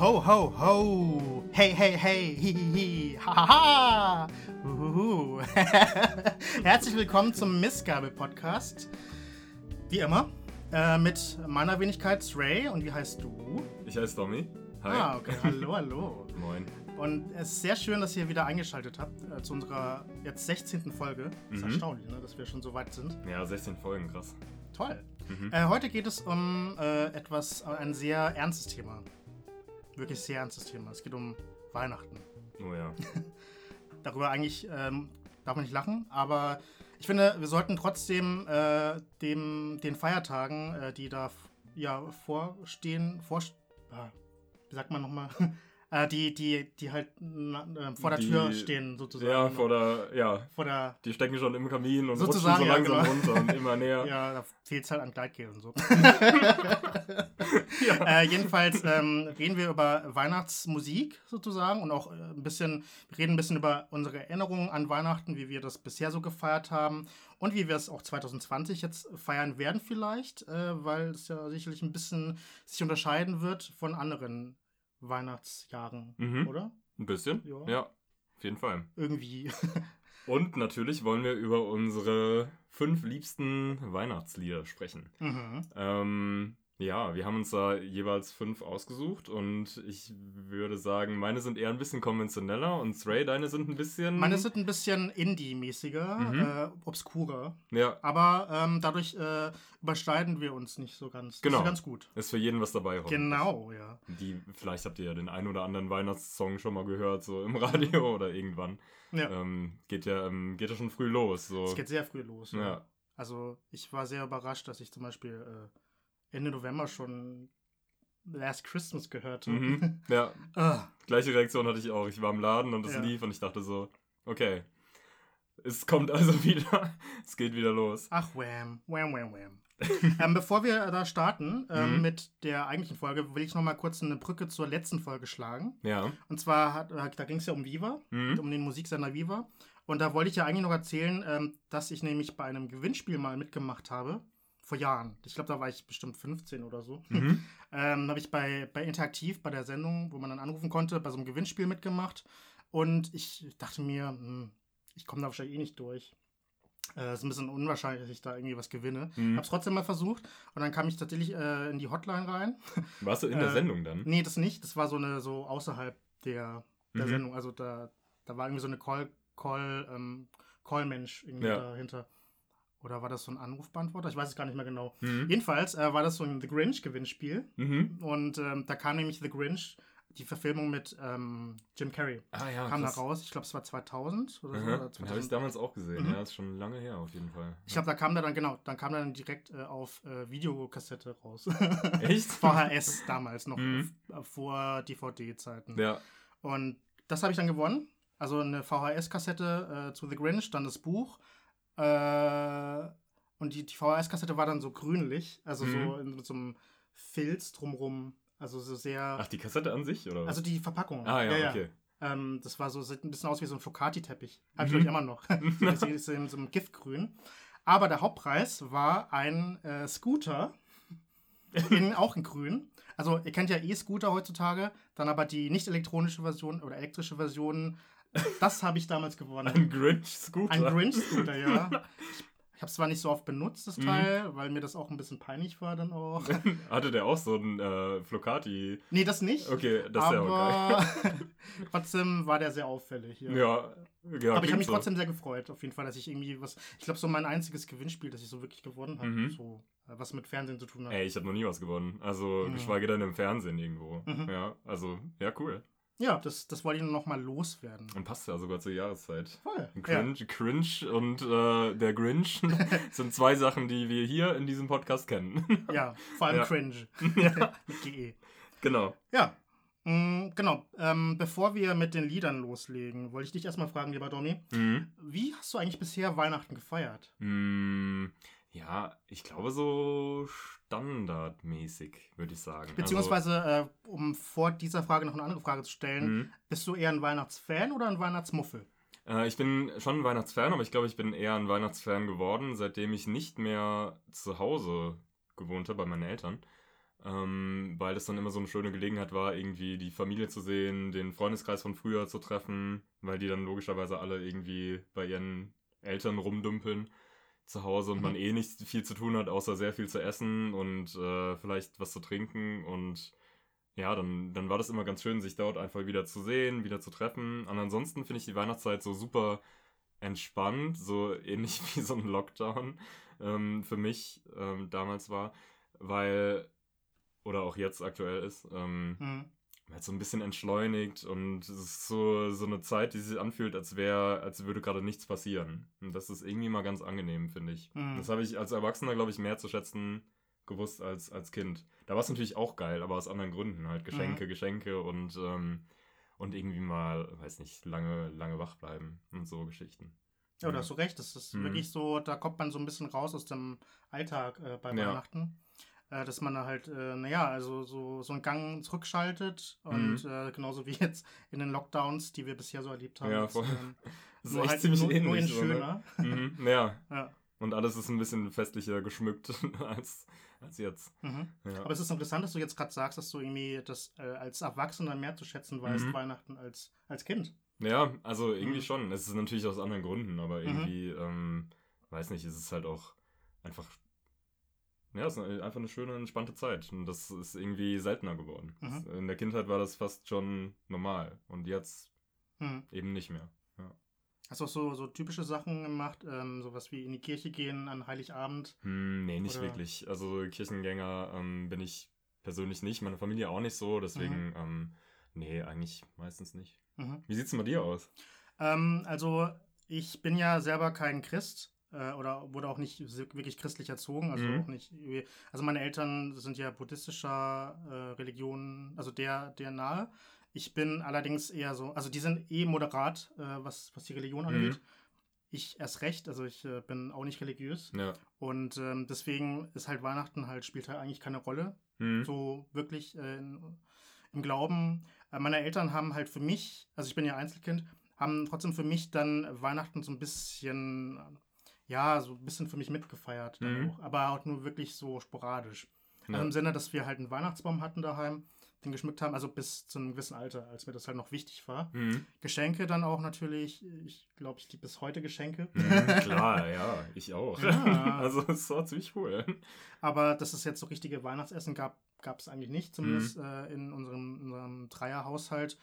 Ho, ho, ho. Hey, hey, hey. Hi, hi, hi. Ha, ha, ha. Uhuhu. Herzlich willkommen zum Missgabel-Podcast. Wie immer. Äh, mit meiner Wenigkeit Ray. Und wie heißt du? Ich heiße Domi. Hi. Ah, okay. Hallo, hallo. Moin. Und es ist sehr schön, dass ihr wieder eingeschaltet habt äh, zu unserer jetzt 16. Folge. Ist Mhm. erstaunlich, ne, dass wir schon so weit sind. Ja, 16 Folgen, krass. Toll. Mhm. Äh, heute geht es um äh, etwas, ein sehr ernstes Thema. Wirklich sehr ernstes Thema. Es geht um Weihnachten. Oh ja. Darüber eigentlich ähm, darf man nicht lachen, aber ich finde, wir sollten trotzdem äh, dem, den Feiertagen, äh, die da ja vorstehen, vor, ah, wie sagt man nochmal, äh, die, die, die halt äh, vor der Die- Tür stehen sozusagen. Ja, vor der, ja, vor der die stecken schon im Kamin und Sozusagen, rutschen so langsam genau. runter und immer näher. Ja, da fehlt es halt an Gleitgel und so. Ja. äh, jedenfalls ähm, reden wir über Weihnachtsmusik sozusagen und auch äh, ein bisschen, wir reden ein bisschen über unsere Erinnerungen an Weihnachten, wie wir das bisher so gefeiert haben und wie wir es auch 2020 jetzt feiern werden vielleicht, äh, weil es ja sicherlich ein bisschen sich unterscheiden wird von anderen Weihnachtsjahren, Mhm. oder? Ein bisschen? Ja. Ja, auf jeden Fall. Irgendwie. Und natürlich wollen wir über unsere fünf liebsten Weihnachtslieder sprechen. mhm. Ähm, ja, wir haben uns da jeweils fünf ausgesucht und ich würde sagen, meine sind eher ein bisschen konventioneller und Stray, deine sind ein bisschen. Meine sind ein bisschen Indie-mäßiger, Mhm. äh, obskurer. Ja, Aber ähm, dadurch äh, überschneiden wir uns nicht so ganz. Das Genau. ist ganz gut. ist für jeden was dabei. Genau, ja. Die, vielleicht habt ihr ja den ein oder anderen Weihnachtssong schon mal gehört, so im Radio oder irgendwann. ja. Ähm, geht, ja, ähm, geht ja schon früh los. So. Es geht sehr früh los. Ja. ja. Also ich war sehr überrascht, dass ich zum Beispiel äh, Ende November schon Last Christmas gehört. Mhm. ja, Ah, gleiche Reaktion hatte ich auch. Ich war im Laden und es Ja. lief und ich dachte so, okay, es kommt also wieder, es geht wieder los. Ach, wham, wham, wham, wham. ähm, bevor wir da starten ähm, Mhm. mit der eigentlichen Folge, will ich noch mal kurz eine Brücke zur letzten Folge schlagen. Ja. Und zwar, hat, äh, da ging es ja um Viva, Mhm. um den Musiksender Viva. Und da wollte ich ja eigentlich noch erzählen, ähm, dass ich nämlich bei einem Gewinnspiel mal mitgemacht habe. Vor Jahren. Ich glaube, da war ich bestimmt 15 oder so. Mhm. Ähm, habe ich bei, bei Interaktiv, bei der Sendung, wo man dann anrufen konnte, bei so einem Gewinnspiel mitgemacht. Und ich dachte mir, hm, ich komme da wahrscheinlich eh nicht durch. Äh, ist ein bisschen unwahrscheinlich, dass ich da irgendwie was gewinne. Mhm. Hab's trotzdem mal versucht. Und dann kam ich tatsächlich äh, in die Hotline rein. Warst du in der Äh, Sendung dann? Nee, das nicht. Das war so eine so außerhalb der, der Mhm. Sendung. Also da, da war irgendwie so eine Call, Call, ähm, Call-Mensch irgendwie Ja. dahinter. Oder war das so ein Anrufbeantworter? Ich weiß es gar nicht mehr genau. Mhm. Jedenfalls äh, war das so ein The Grinch-Gewinnspiel. Mhm. Und ähm, da kam nämlich The Grinch, die Verfilmung mit ähm, Jim Carrey, Ah ja, kam da krass. raus. Ich glaube, es war 2000 oder so. Mhm. Oder Den habe ich 2000. damals auch gesehen. Mhm. Ja, ist schon lange her auf jeden Fall. Ich glaube, da kam der dann, genau, dann kam dann direkt äh, auf äh, Videokassette raus. Echt? VHS damals noch, Mhm. f- vor DVD-Zeiten. Ja. Und das habe ich dann gewonnen. Also eine VHS-Kassette äh, zu The Grinch, dann das Buch. Äh, und die, die VHS-Kassette war dann so grünlich, also so Mhm. in, mit so einem Filz drumrum. Also so sehr. Ach, die Kassette an sich, oder? also die Verpackung. ah ja, okay. Ähm, das war so, sieht ein bisschen aus wie so ein Focati-Teppich. Habe ich, Mhm. glaube ich, immer noch. das ist in so einem Giftgrün. Aber der Hauptpreis war ein äh, Scooter, in, auch in grün. Also ihr kennt ja E-Scooter heutzutage, dann aber die nicht elektronische Version oder elektrische Version. Das habe ich damals gewonnen. Ein Grinch-Scooter. Ein Grinch-Scooter, ja. Ich habe es zwar nicht so oft benutzt, das Mhm. Teil, weil mir das auch ein bisschen peinlich war dann auch. Hatte der auch so ein äh, Flocati? Nee, das nicht. Okay, das ist ja auch geil. trotzdem war der sehr auffällig hier. Ja, ja Aber ich habe mich so. trotzdem sehr gefreut, auf jeden Fall, dass ich irgendwie was. Ich glaube, so mein einziges Gewinnspiel, das ich so wirklich gewonnen habe, Mhm. so, äh, was mit Fernsehen zu tun hat. Ey, ich habe noch nie was gewonnen. Also, Mhm. geschweige denn im Fernsehen irgendwo. Mhm. Ja, also, ja, cool. Ja, das, das wollte ich nur noch mal loswerden. Und passt ja sogar zur Jahreszeit. Voll. Ja. Cringe, Cringe und äh, der Grinch sind zwei Sachen, die wir hier in diesem Podcast kennen. ja, vor allem Ja. cringe. mit GE. genau. Ja. Mm, genau. Ähm, bevor wir mit den Liedern loslegen, wollte ich dich erstmal fragen, lieber Domi, Mhm. wie hast du eigentlich bisher Weihnachten gefeiert? Mm, ja, ich glaube so standardmäßig, würde ich sagen. Beziehungsweise, äh, um vor dieser Frage noch eine andere Frage zu stellen, Also, mhm. bist du eher ein Weihnachtsfan oder ein Weihnachtsmuffel? Äh, ich bin schon ein Weihnachtsfan, aber ich glaube, ich bin eher ein Weihnachtsfan geworden, seitdem ich nicht mehr zu Hause gewohnt habe bei meinen Eltern. ähm, weil das dann immer so eine schöne Gelegenheit war, irgendwie die Familie zu sehen, den Freundeskreis von früher zu treffen, weil die dann logischerweise alle irgendwie bei ihren Eltern rumdümpeln zu Hause und mhm. man eh nicht viel zu tun hat, außer sehr viel zu essen und äh, vielleicht was zu trinken und ja, dann, dann war das immer ganz schön, sich dort einfach wieder zu sehen, wieder zu treffen. Und ansonsten finde ich die Weihnachtszeit so super entspannt, so ähnlich wie so ein Lockdown ähm, für mich ähm, damals war, weil oder auch jetzt aktuell ist. Ähm, mhm. Halt so ein bisschen entschleunigt und es ist so, so eine Zeit, die sich anfühlt, als wäre, als würde gerade nichts passieren. Und das ist irgendwie mal ganz angenehm, finde ich. Mhm. Das habe ich als Erwachsener, glaube ich, mehr zu schätzen gewusst als als Kind. Da war es natürlich auch geil, aber aus anderen Gründen. Halt Geschenke, mhm. Geschenke und, ähm, und irgendwie mal, weiß nicht, lange, lange wach bleiben und so Geschichten. Ja, ja. da hast du recht. Das ist mhm. wirklich so, da kommt man so ein bisschen raus aus dem Alltag äh, bei Weihnachten. Äh, dass man da halt, äh, naja, also so, so einen Gang zurückschaltet und mhm. äh, genauso wie jetzt in den Lockdowns, die wir bisher so erlebt haben. Ja, voll. Ähm, das ist echt halt ziemlich nur, ähnlich. Nur in so, ne? schöner. Ne? Mhm, ja. ja. Und alles ist ein bisschen festlicher geschmückt als, als jetzt. Mhm. Ja. Aber es ist interessant, dass du jetzt gerade sagst, dass du irgendwie das äh, als Erwachsener mehr zu schätzen weißt, mhm. Weihnachten als, als Kind. Ja, also irgendwie mhm. schon. Es ist natürlich aus anderen Gründen, aber mhm. irgendwie, ähm, weiß nicht, es ist halt auch einfach ja, es ist einfach eine schöne, entspannte Zeit. Und das ist irgendwie seltener geworden. Mhm. In der Kindheit war das fast schon normal. Und jetzt mhm. eben nicht mehr. Ja. Hast du auch so, so typische Sachen gemacht? Ähm, sowas wie in die Kirche gehen an Heiligabend? Hm, nee, nicht Oder? wirklich. Also Kirchengänger ähm, bin ich persönlich nicht. Meine Familie auch nicht so. Deswegen, mhm. ähm, nee, eigentlich meistens nicht. Mhm. Wie sieht es bei dir aus? Ähm, also ich bin ja selber kein Christ äh, oder wurde auch nicht wirklich christlich erzogen, also mhm. auch nicht. Also meine Eltern sind ja buddhistischer äh, Religion, also der, der nahe. Ich bin allerdings eher so, also die sind eh moderat, äh, was, was die Religion angeht. Mhm. Ich erst recht, also ich äh, bin auch nicht religiös. Ja. Und ähm, deswegen ist halt Weihnachten halt, spielt halt eigentlich keine Rolle. Mhm. So wirklich äh, in, im Glauben. Äh, meine Eltern haben halt für mich, also ich bin ja Einzelkind, haben trotzdem für mich dann Weihnachten so ein bisschen ja, so ein bisschen für mich mitgefeiert. Mhm. Auch, aber auch nur wirklich so sporadisch. Ja. Also Im Sinne, dass wir halt einen Weihnachtsbaum hatten daheim, den geschmückt haben, also bis zu einem gewissen Alter, als mir das halt noch wichtig war. Mhm. Geschenke dann auch natürlich, ich glaube, ich liebe bis heute Geschenke. Mhm, klar, ja, ich auch. Ja. also es war ziemlich cool. Aber dass es jetzt so richtige Weihnachtsessen gab, gab es eigentlich nicht, zumindest mhm. äh, in unserem, unserem Dreierhaushalt.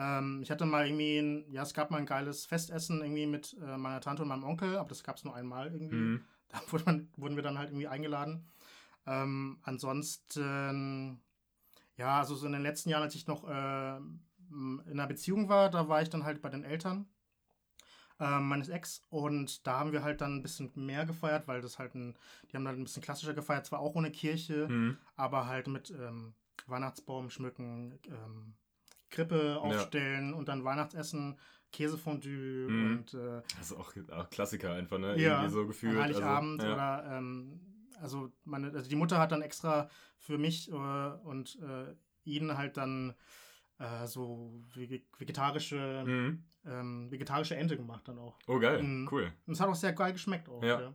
Ähm, ich hatte mal irgendwie, ein, ja, es gab mal ein geiles Festessen irgendwie mit äh, meiner Tante und meinem Onkel, aber das gab es nur einmal irgendwie. Mhm. Da wurde man, wurden wir dann halt irgendwie eingeladen. Ähm, ansonsten, ja, also so in den letzten Jahren, als ich noch äh, in einer Beziehung war, da war ich dann halt bei den Eltern äh, meines Ex und da haben wir halt dann ein bisschen mehr gefeiert, weil das halt ein, die haben dann ein bisschen klassischer gefeiert, zwar auch ohne Kirche, mhm. aber halt mit ähm, Weihnachtsbaum schmücken, ähm, Krippe aufstellen ja. und dann Weihnachtsessen, Käsefondue mhm. und. Äh, das ist auch, auch Klassiker einfach, ne? Ja, Irgendwie so gefühlt. Heiligabend also, ja. oder. Ähm, also, meine, also die Mutter hat dann extra für mich äh, und äh, ihn halt dann äh, so vegetarische, mhm. ähm, vegetarische Ente gemacht dann auch. Oh geil, mhm. cool. Und es hat auch sehr geil geschmeckt auch. Ja. ja.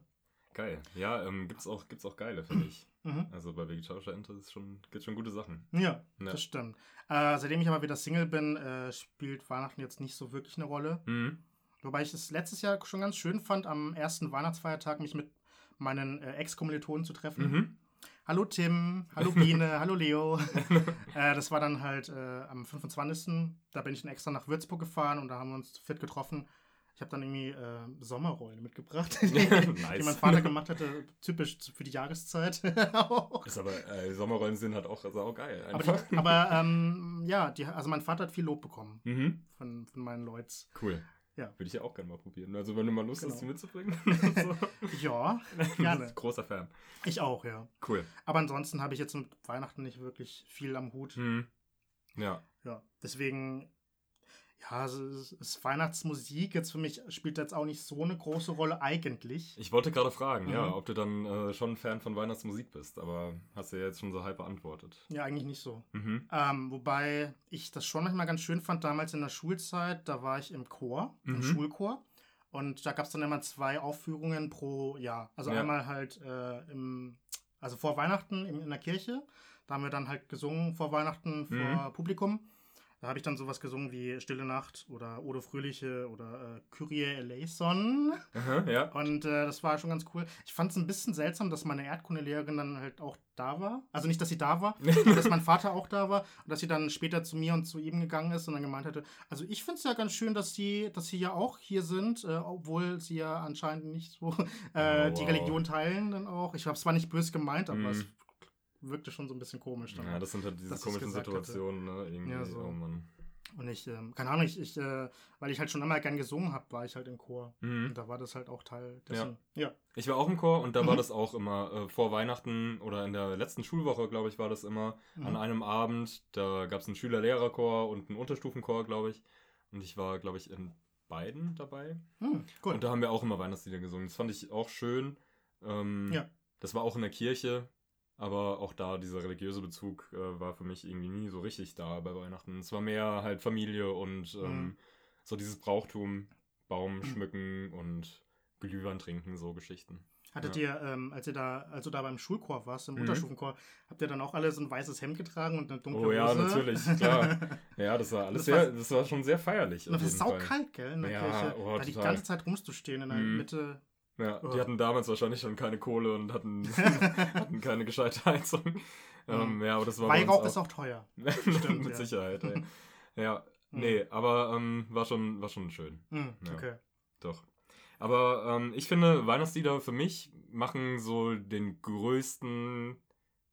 Geil. Ja, ähm, gibt's auch, gibt's auch geile, finde ich. Mhm. Also bei vegetarischer Ente ist schon, gibt schon gute Sachen. Ja, ja. das stimmt. Äh, seitdem ich aber wieder Single bin, äh, spielt Weihnachten jetzt nicht so wirklich eine Rolle. Mhm. Wobei ich es letztes Jahr schon ganz schön fand, am ersten Weihnachtsfeiertag mich mit meinen äh, Ex-Kommilitonen zu treffen. Mhm. Hallo Tim, hallo Biene, hallo Leo. äh, das war dann halt äh, am 25. Da bin ich dann extra nach Würzburg gefahren und da haben wir uns fit getroffen. Ich habe dann irgendwie äh, Sommerrollen mitgebracht, nice. die mein Vater gemacht hatte, typisch für die Jahreszeit. ist aber äh, Sommerrollen sind halt auch, also auch geil. Einfach. Aber, die, aber ähm, ja, die, also mein Vater hat viel Lob bekommen mhm. von, von meinen Leuten. Cool. Ja. Würde ich ja auch gerne mal probieren. Also wenn du mal Lust genau. hast, die mitzubringen. so. ja, gerne. Großer Fan. Ich auch, ja. Cool. Aber ansonsten habe ich jetzt mit Weihnachten nicht wirklich viel am Hut. Mhm. Ja. Ja, deswegen ja, also es ist Weihnachtsmusik jetzt für mich spielt jetzt auch nicht so eine große Rolle eigentlich. Ich wollte gerade fragen, mhm. ja, ob du dann äh, schon ein Fan von Weihnachtsmusik bist, aber hast du ja jetzt schon so halb beantwortet. Ja, eigentlich nicht so. Mhm. Ähm, wobei ich das schon manchmal ganz schön fand, damals in der Schulzeit, da war ich im Chor, mhm. im Schulchor. Und da gab es dann immer zwei Aufführungen pro Jahr. Also ja. einmal halt äh, im, also vor Weihnachten in, in der Kirche Da haben wir dann halt gesungen vor Weihnachten vor Mhm. Publikum. Da habe ich dann sowas gesungen wie Stille Nacht oder Odo Fröhliche oder äh, Kyrie eleison. Aha, ja. Und äh, das war schon ganz cool. Ich fand es ein bisschen seltsam, dass meine Erdkundelehrerin dann halt auch da war. Also nicht, dass sie da war, aber dass mein Vater auch da war und dass sie dann später zu mir und zu ihm gegangen ist und dann gemeint hatte, also ich finde es ja ganz schön, dass sie, dass sie ja auch hier sind, äh, obwohl sie ja anscheinend nicht so äh, Oh, die wow. Religion teilen dann auch. Ich habe es zwar nicht böse gemeint, aber Mhm. es wirkte schon so ein bisschen komisch dann. Ja, das sind halt diese komischen gesagt hatte. Situationen, ne? Irgendwie, Ja, so. oh Mann. Und ich, ähm, keine Ahnung, ich, ich äh, weil ich halt schon immer gern gesungen habe, war ich halt im Chor. Mhm. Und da war das halt auch Teil dessen. Ja. Ich war auch im Chor und da war Mhm. das auch immer äh, vor Weihnachten oder in der letzten Schulwoche, glaube ich, war das immer Mhm. an einem Abend. Da gab es einen Schüler-Lehrer-Chor und einen Unterstufenchor, glaube ich. Und ich war, glaube ich, in beiden dabei. Hm, cool. Und da haben wir auch immer Weihnachtslieder gesungen. Das fand ich auch schön. Ähm, Ja. Das war auch in der Kirche, aber auch da dieser religiöse Bezug äh, war für mich irgendwie nie so richtig da bei Weihnachten. Es war mehr halt Familie und ähm, Mhm. so dieses Brauchtum, Baum schmücken und Glühwein trinken, so Geschichten. Hattet ihr, ähm, als ihr da, als du da beim Schulchor warst, im Mhm. Unterstufenchor, habt ihr dann auch alle so ein weißes Hemd getragen und eine dunkle Oh ja, Hose? natürlich, klar. Ja, das war alles Das war- sehr, das war schon sehr feierlich. Und das ist saukalt, gell, in der Ja, Kirche. oh, da die total. ganze Zeit rumzustehen in der Mhm. Mitte. Ja, Oh. die hatten damals wahrscheinlich schon keine Kohle und hatten, hatten keine gescheite Heizung. Ähm, ja, aber das war Weihrauch ist auch teuer. Stimmt, Mit ja. Sicherheit, ey. Ja, Mhm. nee, aber ähm, war, schon, war schon schön. Hm, Ja. okay. Doch. Aber ähm, ich finde, Weihnachtslieder für mich machen so den größten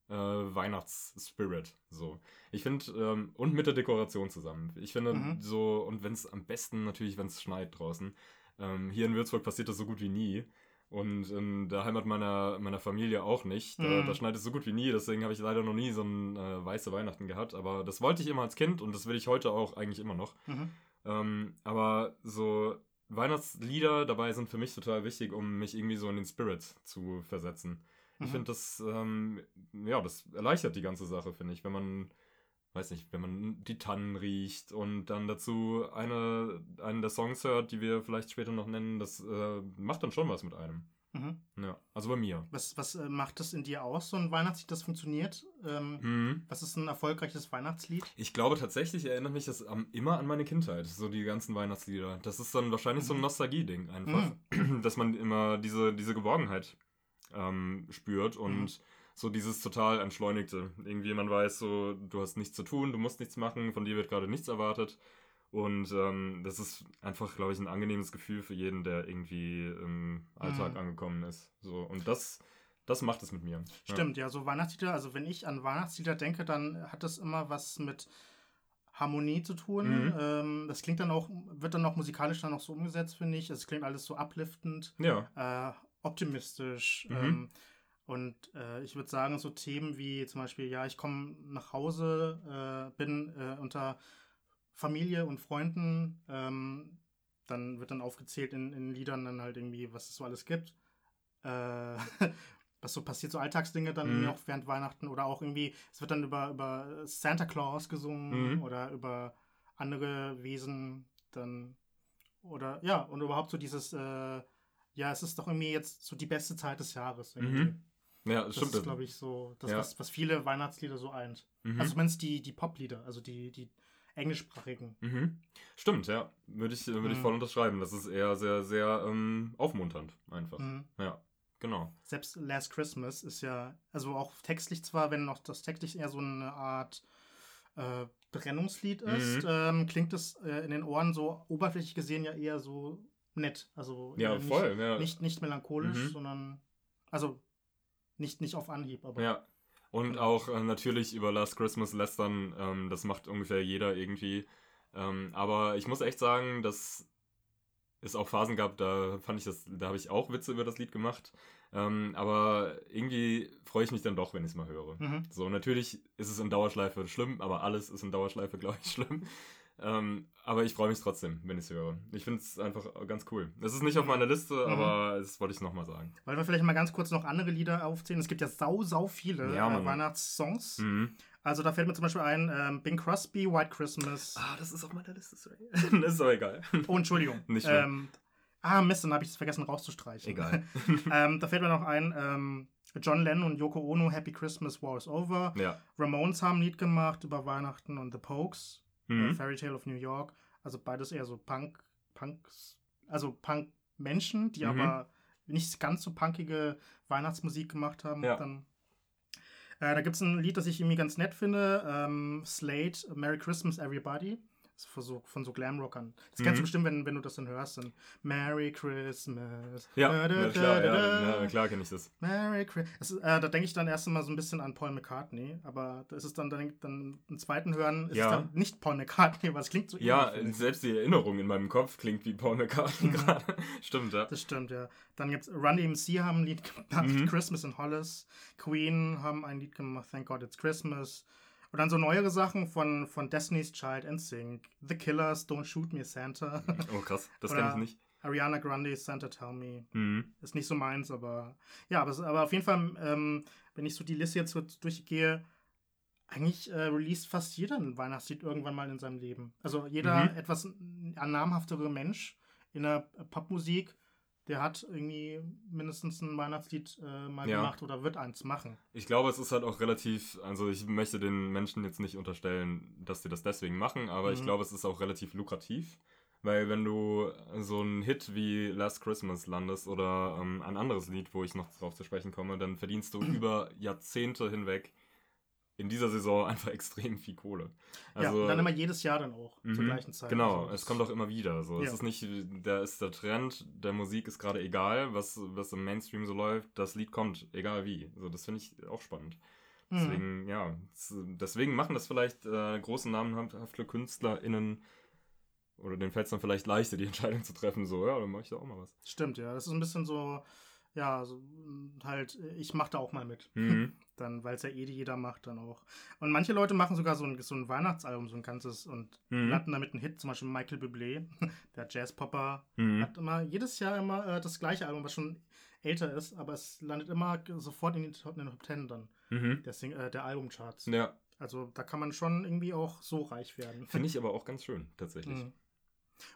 äh, Weihnachtsspirit. So. Ich finde, ähm, und mit der Dekoration zusammen. Ich finde Mhm. so, und wenn es am besten natürlich, wenn es schneit draußen. Ähm, hier in Würzburg passiert das so gut wie nie. Und in der Heimat meiner, meiner Familie auch nicht. Da, Mhm. da schneit es so gut wie nie, deswegen habe ich leider noch nie so ein äh, weiße Weihnachten gehabt. Aber das wollte ich immer als Kind und das will ich heute auch eigentlich immer noch. Mhm. Ähm, aber so Weihnachtslieder dabei sind für mich total wichtig, um mich irgendwie so in den Spirit zu versetzen. Ich Mhm. finde das, ähm, ja, das erleichtert die ganze Sache, finde ich, wenn man, weiß nicht, wenn man die Tannen riecht und dann dazu eine, einen der Songs hört, die wir vielleicht später noch nennen, das äh, macht dann schon was mit einem. Mhm. Ja, also bei mir. Was, was äh, macht das in dir aus, so ein Weihnachtslied, das funktioniert? Ähm, Mhm. Was ist ein erfolgreiches Weihnachtslied? Ich glaube tatsächlich erinnert mich das am, immer an meine Kindheit, so die ganzen Weihnachtslieder. Das ist dann wahrscheinlich so ein Mhm. Nostalgie-Ding einfach, dass man immer diese, diese Geborgenheit ähm, spürt und Mhm. So dieses total entschleunigte. Irgendwie man weiß so, du hast nichts zu tun, du musst nichts machen, von dir wird gerade nichts erwartet. Und ähm, das ist einfach, glaube ich, ein angenehmes Gefühl für jeden, der irgendwie im Alltag Mhm. angekommen ist. So, und das, das macht es mit mir. Ja. Stimmt, ja, so Weihnachtslieder, also wenn ich an Weihnachtslieder denke, dann hat das immer was mit Harmonie zu tun. Mhm. Ähm, das klingt dann auch, wird dann auch musikalisch dann auch so umgesetzt, finde ich. Es klingt alles so upliftend, Ja. äh, optimistisch. Mhm. Ähm, und äh, ich würde sagen, so Themen wie zum Beispiel, ja, ich komme nach Hause, äh, bin äh, unter Familie und Freunden, ähm, dann wird dann aufgezählt in, in Liedern dann halt irgendwie, was es so alles gibt. Äh, was so passiert, so Alltagsdinge dann Mhm. auch während Weihnachten oder auch irgendwie, es wird dann über, über Santa Claus gesungen Mhm. oder über andere Wesen dann oder ja, und überhaupt so dieses, äh, ja, es ist doch irgendwie jetzt so die beste Zeit des Jahres. Irgendwie. Mhm. Ja, Das stimmt. ist, glaube ich, so, das, Ja. was, was viele Weihnachtslieder so eint. Mhm. Also zumindest die, die Poplieder, also die, die englischsprachigen. Mhm. Stimmt, ja. Würde ich, würde ich Mhm. voll unterschreiben. Das ist eher sehr, sehr ähm, aufmunternd, einfach. Mhm. Ja, genau. Selbst Last Christmas ist ja, also auch textlich zwar, wenn noch das textlich eher so eine Art äh, Brennungslied ist, Mhm. ähm, klingt es äh, in den Ohren so oberflächlich gesehen ja eher so nett. Also Ja, äh, nicht, voll. Ja. Nicht, nicht melancholisch, Mhm. sondern, also nicht, nicht auf Anhieb, aber ja. Und auch äh, natürlich über Last Christmas lästern, ähm, das macht ungefähr jeder irgendwie. Ähm, aber ich muss echt sagen, dass es auch Phasen gab, da fand ich das, da habe ich auch Witze über das Lied gemacht. Ähm, aber irgendwie freue ich mich dann doch, wenn ich es mal höre. mhm. So, natürlich ist es in Dauerschleife schlimm, aber alles ist in Dauerschleife, glaube ich, schlimm. Ähm, aber ich freue mich trotzdem, wenn ich es höre. Ich finde es einfach ganz cool. Es ist nicht auf meiner Liste, Mhm. aber das wollte ich nochmal sagen. Wollen wir vielleicht mal ganz kurz noch andere Lieder aufzählen? Es gibt ja sau, sau viele Ja, äh. Weihnachtssongs. Mhm. Also da fällt mir zum Beispiel ein ähm, Bing Crosby, White Christmas. Ah, das ist auf meiner Liste, sorry. ist aber egal. Oh, Entschuldigung. Nicht schlimm. ähm, ah, Mist, dann habe ich es vergessen rauszustreichen. Egal. ähm, da fällt mir noch ein, ähm, John Lennon und Yoko Ono, Happy Christmas, War is Over. Ja. Ramones haben ein Lied gemacht über Weihnachten und The Pokes, Mhm. Fairy Tale of New York. Also beides eher so Punk, Punks, also Punk-Menschen, die Mhm. aber nicht ganz so punkige Weihnachtsmusik gemacht haben. Ja. Dann, äh, da gibt es ein Lied, das ich irgendwie ganz nett finde. Ähm, Slate, Merry Christmas Everybody. Das von so, von so Glamrockern. Das kennst du Mhm. bestimmt, wenn, wenn du das dann hörst. Dann Merry Christmas. Ja, Da, da, ja klar, da, ja, da. ja, klar kenne ich das. Merry Christmas. Äh, da denke ich dann erst einmal so ein bisschen an Paul McCartney, aber da ist es dann, dann, dann im zweiten Hören ist Ja. es dann nicht Paul McCartney, was klingt so Ja, ähnlich, selbst die Erinnerung in meinem Kopf klingt wie Paul McCartney Mhm. gerade. Stimmt, ja. Das stimmt, ja. Dann gibt's Run DMC haben ein Lied gemacht, Mhm. Christmas in Hollis. Queen haben ein Lied gemacht, Thank God It's Christmas. Und dann so neuere Sachen von, von Destiny's Child, NSYNC, The Killers, Don't Shoot Me Santa. Oh, krass, das kenne ich nicht. Ariana Grande, Santa Tell Me. Mhm. Ist nicht so meins, aber ja, aber, aber auf jeden Fall, ähm, wenn ich so die Liste jetzt so durchgehe, eigentlich äh, released fast jeder ein Weihnachtslied irgendwann mal in seinem Leben. Also jeder Mhm. etwas n- namhaftere Mensch in der Popmusik, der hat irgendwie mindestens ein Weihnachtslied äh, mal Ja. gemacht oder wird eins machen. Ich glaube, es ist halt auch relativ, also ich möchte den Menschen jetzt nicht unterstellen, dass sie das deswegen machen, aber ich Mhm. glaube, es ist auch relativ lukrativ. Weil wenn du so einen Hit wie Last Christmas landest oder ähm, ein anderes Lied, wo ich noch drauf zu sprechen komme, dann verdienst du über Jahrzehnte hinweg in dieser Saison einfach extrem viel Kohle. ja, und dann immer jedes Jahr dann auch zur Also Mhm. gleichen Zeit. Genau, Also es kommt auch immer wieder. So. Es Ja. ist nicht, da ist der Trend der Musik ist gerade egal, was, was im Mainstream so läuft. Das Lied kommt, egal wie. So, das finde ich auch spannend. Mhm. Deswegen, ja, z- deswegen machen das vielleicht äh, große namenhafte KünstlerInnen oder denen fällt es dann vielleicht leichter, die Entscheidung zu treffen, so, ja, dann mache ich da auch mal was. Stimmt, ja. Das ist ein bisschen so, ja, so, mm, halt, ich mache da auch mal mit. Mhm. Dann, weil es ja eh jeder macht, dann auch. Und manche Leute machen sogar so ein, so ein Weihnachtsalbum, so ein ganzes und Mhm. landen damit einen Hit, zum Beispiel Michael Bublé, der Jazzpopper, Mhm. hat immer jedes Jahr immer äh, das gleiche Album, was schon älter ist, aber es landet immer sofort in, Top, in den Top Ten dann, Mhm. der, Sing äh, der Albumcharts. Ja, Also da kann man schon irgendwie auch so reich werden. finde ich aber auch ganz schön, tatsächlich. Mhm.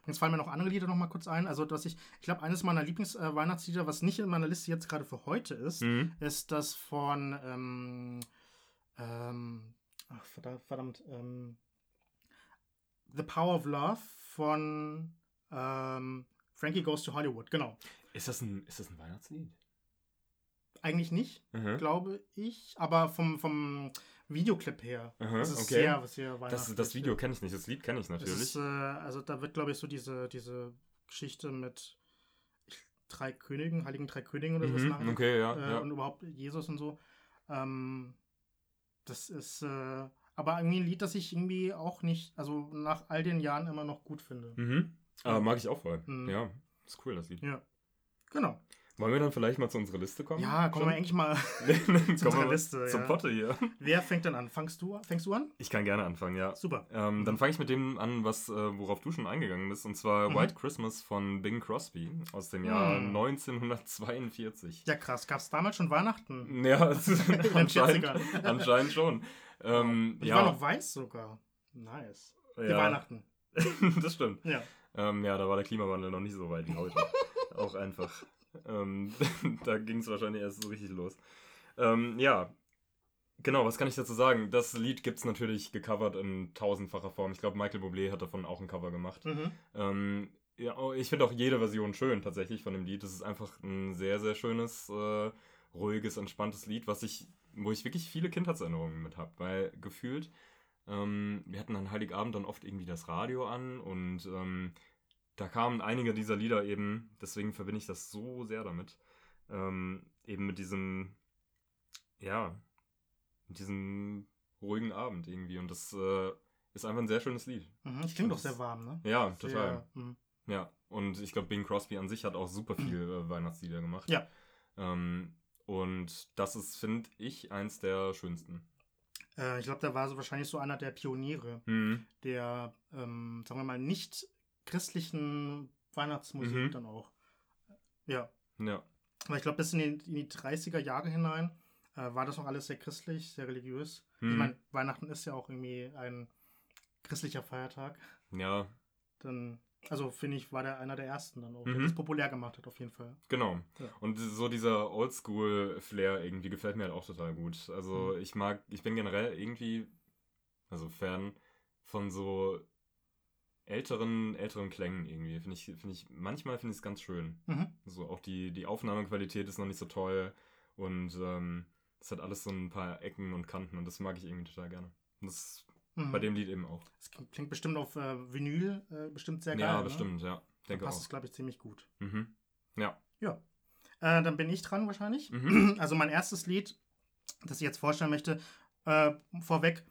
Übrigens fallen mir noch andere Lieder noch mal kurz ein. Also, dass ich, ich glaube, eines meiner Lieblings-Weihnachtslieder, was nicht in meiner Liste jetzt gerade für heute ist, Mhm. ist das von, ähm, ähm, ach, verdammt, verdammt ähm, The Power of Love von ähm, Frankie Goes to Hollywood. Genau. Ist, das ein, ist das ein Weihnachtslied? Eigentlich nicht, Mhm. glaube ich, aber vom, vom Videoclip her. Aha, das ist okay. sehr, sehr Das, weihnachtlich. das Video kenne ich nicht, das Lied kenne ich Das natürlich. Ist, äh, also da wird, glaube ich, so diese, diese Geschichte mit drei Königen, heiligen drei Königen oder sowas Mhm, nachgedacht. okay, ja, äh, ja. Und überhaupt Jesus und so. Ähm, das ist äh, aber irgendwie ein Lied, das ich irgendwie auch nicht, also nach all den Jahren immer noch gut finde. Mhm. Aber mag ich auch voll. Mhm. Ja, ist cool, das Lied. Ja. Genau. Wollen wir dann vielleicht mal zu unserer Liste kommen? Ja, kommen wir Schon? eigentlich mal. kommen unserer wir Liste, Zum ja. Potte hier. Wer fängt denn an? Fangst du, fängst du an? Ich kann gerne anfangen, ja. Super. Ähm, dann fange ich mit dem an, was, äh, worauf du schon eingegangen bist, und zwar Mhm. White Christmas von Bing Crosby aus dem Jahr Mhm. 1942. Ja, krass. Gab es damals schon Weihnachten? Ja, anscheinend, 40ern. anscheinend schon. Ähm, Ich ja, war noch weiß sogar. Nice. Die ja, Weihnachten. das stimmt. Ja. Ähm, ja, da war der Klimawandel noch nicht so weit wie heute. Auch einfach. Ähm, da ging es wahrscheinlich erst so richtig los. Ähm, ja, genau, was kann ich dazu sagen? Das Lied gibt es natürlich gecovert in tausendfacher Form. Ich glaube, Michael Bublé hat davon auch ein Cover gemacht. Mhm. Ähm, ja, oh, ich finde auch jede Version schön tatsächlich von dem Lied. Es ist einfach ein sehr, sehr schönes, äh, ruhiges, entspanntes Lied, was ich, wo ich wirklich viele Kindheitserinnerungen mit habe, weil gefühlt, ähm, wir hatten an Heiligabend dann oft irgendwie das Radio an und ähm, da kamen einige dieser Lieder eben, deswegen verbinde ich das so sehr damit, ähm, eben mit diesem, ja, mit diesem ruhigen Abend irgendwie und das äh, ist einfach ein sehr schönes Lied. Mhm. Das klingt doch sehr warm, ne? Ja, total. Sehr, mhm. Ja, und ich glaube, Bing Crosby an sich hat auch super viel äh, Weihnachtslieder gemacht. Ja. Ähm, und das ist, finde ich, eins der schönsten. Äh, ich glaube, da war so wahrscheinlich so einer der Pioniere Mhm. der, ähm, sagen wir mal, nicht christlichen Weihnachtsmusik Mhm. dann auch. Ja. Ja. Aber ich glaube, bis in die, in die 30er Jahre hinein äh, war das noch alles sehr christlich, sehr religiös. Ich Mhm. meine, Weihnachten ist ja auch irgendwie ein christlicher Feiertag. Ja. Dann, Also finde ich, war der einer der ersten dann auch, Mhm. der das populär gemacht hat, auf jeden Fall. Genau. Ja. Und so dieser Oldschool-Flair irgendwie gefällt mir halt auch total gut. Also Mhm. ich mag, ich bin generell irgendwie, also Fan von so älteren, älteren Klängen irgendwie. Finde ich, finde ich, manchmal finde ich es ganz schön. Mhm. So auch die, die Aufnahmequalität ist noch nicht so toll und ähm, es hat alles so ein paar Ecken und Kanten und das mag ich irgendwie total gerne. Und das Mhm. bei dem Lied eben auch. Das klingt- bestimmt auf äh, Vinyl äh, bestimmt sehr geil. ja, ne? bestimmt, ja. Dann Denke passt auch. es, glaube ich, ziemlich gut. Mhm. Ja. Ja. Äh, dann bin ich dran wahrscheinlich. Mhm. Also mein erstes Lied, das ich jetzt vorstellen möchte, äh, vorweg,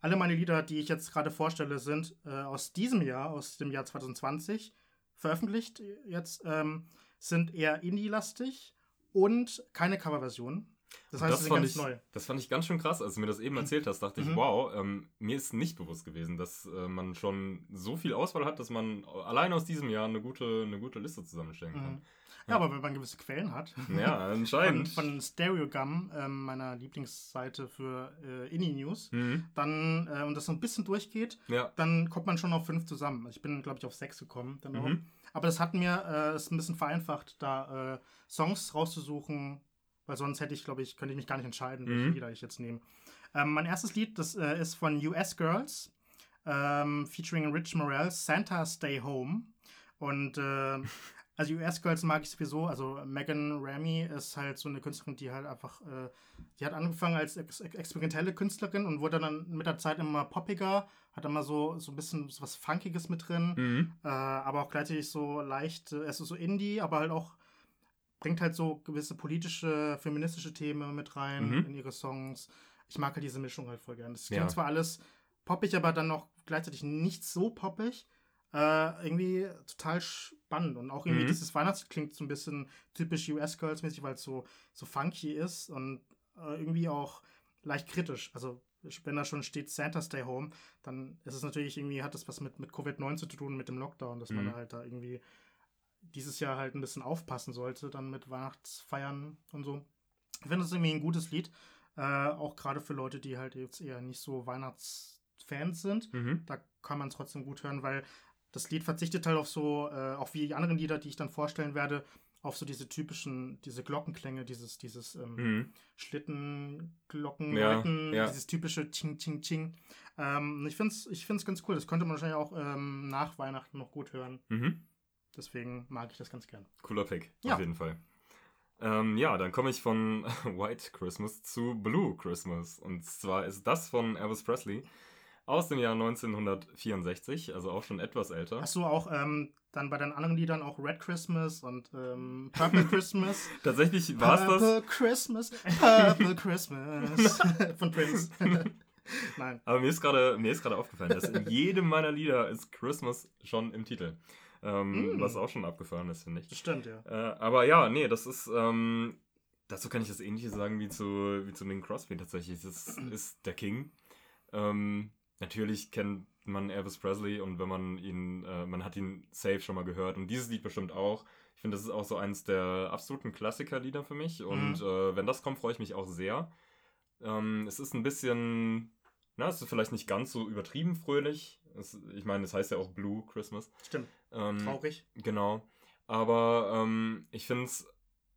alle meine Lieder, die ich jetzt gerade vorstelle, sind äh, aus diesem Jahr, aus dem Jahr 2020, veröffentlicht jetzt, ähm, sind eher Indie-lastig und keine Coverversion. Das heißt, das fand, ganz ich, neu. das fand ich ganz schön krass. Als du mir das eben erzählt hast, dachte ich, Mhm. wow, ähm, mir ist nicht bewusst gewesen, dass äh, man schon so viel Auswahl hat, dass man allein aus diesem Jahr eine gute, eine gute Liste zusammenstellen kann. Mhm. Ja, aber wenn man gewisse Quellen hat. Ja, Von, anscheinend. von Stereogum, ähm, meiner Lieblingsseite für äh, Indie-News, Mhm. dann äh, und das so ein bisschen durchgeht, Ja. dann kommt man schon auf fünf zusammen. Ich bin, glaube ich, auf sechs gekommen. Dann. Mhm. Aber das hat mir äh, ist ein bisschen vereinfacht, da äh, Songs rauszusuchen, weil sonst hätte ich, glaube ich, könnte ich mich gar nicht entscheiden, welche Mhm. Lieder ich jetzt nehme. Ähm, mein erstes Lied, das äh, ist von US Girls, ähm, featuring Rich Morel, Santa Stay Home. Und äh, also US Girls mag ich sowieso. Also Megan Ramy ist halt so eine Künstlerin, die halt einfach, äh, die hat angefangen als ex ex- experimentelle Künstlerin und wurde dann mit der Zeit immer poppiger, hat immer so, so ein bisschen so was Funkiges mit drin, Mhm. äh, aber auch gleichzeitig so leicht, äh, es ist so Indie, aber halt auch bringt halt so gewisse politische, feministische Themen mit rein Mhm. in ihre Songs. Ich mag halt diese Mischung halt voll gern. Das Ja. klingt zwar alles poppig, aber dann noch gleichzeitig nicht so poppig. Äh, irgendwie total spannend. Und auch irgendwie Mhm. dieses Weihnachtslied klingt so ein bisschen typisch US-Girls-mäßig, weil es so, so funky ist und äh, irgendwie auch leicht kritisch. Also wenn da schon steht Santa Stay Home, dann ist es natürlich irgendwie, hat das was mit, mit Covid-19 zu tun, mit dem Lockdown, dass man Mhm. halt da irgendwie dieses Jahr halt ein bisschen aufpassen sollte, dann mit Weihnachtsfeiern und so. Ich finde das irgendwie ein gutes Lied. Äh, auch gerade für Leute, die halt jetzt eher nicht so Weihnachtsfans sind. Mhm. Da kann man es trotzdem gut hören, weil das Lied verzichtet halt auf so, äh, auch wie die anderen Lieder, die ich dann vorstellen werde, auf so diese typischen, diese Glockenklänge, dieses, dieses ähm, Mhm. Schlittenglocken, Ja, ja. dieses typische Ching, Ching, Ching. Ähm, ich finde es ich find's ganz cool. Das könnte man wahrscheinlich auch ähm, nach Weihnachten noch gut hören. Mhm. Deswegen mag ich das ganz gern. Cooler Pick, Ja. auf jeden Fall. Ähm, ja, dann komme ich von White Christmas zu Blue Christmas. Und zwar ist das von Elvis Presley aus dem Jahr 1964, also auch schon etwas älter. Hast du auch ähm, dann bei deinen anderen Liedern auch Red Christmas und ähm, Purple Christmas? Tatsächlich war es das. Purple Christmas, Purple Christmas von Prince. Nein. Aber mir ist gerade mir ist gerade aufgefallen, dass in jedem meiner Lieder ist Christmas schon im Titel. Ähm, Mm. Was auch schon abgefahren ist, finde ich. Das stimmt, ja. Äh, aber ja, nee, das ist. Ähm, dazu kann ich das ähnliche sagen wie zu, wie zu Bing Crosby tatsächlich. Das ist der King. Ähm, natürlich kennt man Elvis Presley und wenn man ihn, äh, man hat ihn safe schon mal gehört und dieses Lied bestimmt auch. Ich finde, das ist auch so eins der absoluten Klassikerlieder für mich und Mhm. äh, wenn das kommt, freue ich mich auch sehr. Ähm, es ist ein bisschen, na, es ist vielleicht nicht ganz so übertrieben fröhlich. Es, ich meine, es heißt ja auch Blue Christmas. Stimmt. Ähm, Traurig. Genau. Aber ähm, ich finde es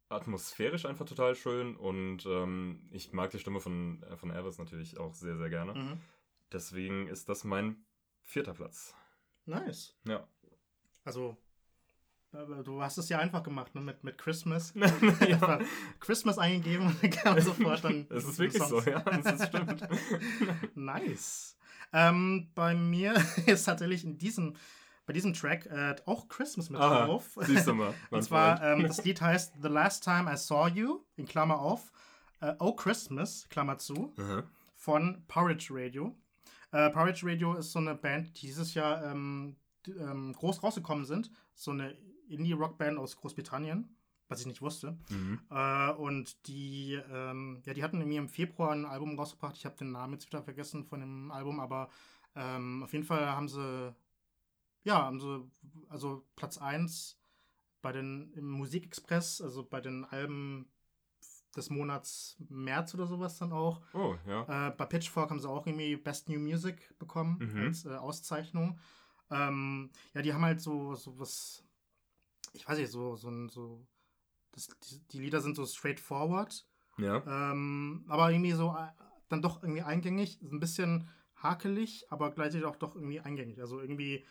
atmosphärisch einfach total schön und ähm, ich mag die Stimme von, äh, von Elvis natürlich auch sehr, sehr gerne. Mhm. Deswegen ist das mein vierter Platz. Nice. Ja. Also, äh, du hast es ja einfach gemacht, ne? Mit, mit Christmas. ja. Christmas eingegeben und dann kam sofort dann. Es ist wirklich so, Songs. ja. Es ist stimmt. nice. Ähm, bei mir ist tatsächlich in diesem, bei diesem Track äh, auch Christmas mit Aha, drauf. Siehst du mal. Und zwar, ähm, das Lied heißt The Last Time I Saw You, in Klammer auf, äh, Oh Christmas, Klammer zu, Aha. von Porridge Radio. Äh, Porridge Radio ist so eine Band, die dieses Jahr ähm, ähm, groß rausgekommen sind. So eine Indie-Rock-Band aus Großbritannien, was ich nicht wusste. Mhm. Äh, und die, ähm, ja, die hatten im Februar ein Album rausgebracht. Ich habe den Namen jetzt wieder vergessen von dem Album, aber ähm, auf jeden Fall haben sie, ja, haben sie, also Platz 1 bei den im Musikexpress, also bei den Alben des Monats März oder sowas dann auch. Oh, ja. Äh, bei Pitchfork haben sie auch irgendwie Best New Music bekommen Mhm. als äh, Auszeichnung. Ähm, ja, die haben halt so, so was, ich weiß nicht, so, so, ein- so das, die, die Lieder sind so straightforward, Ja. ähm, aber irgendwie so äh, dann doch irgendwie eingängig, ein bisschen hakelig, aber gleichzeitig auch doch irgendwie eingängig. Also irgendwie,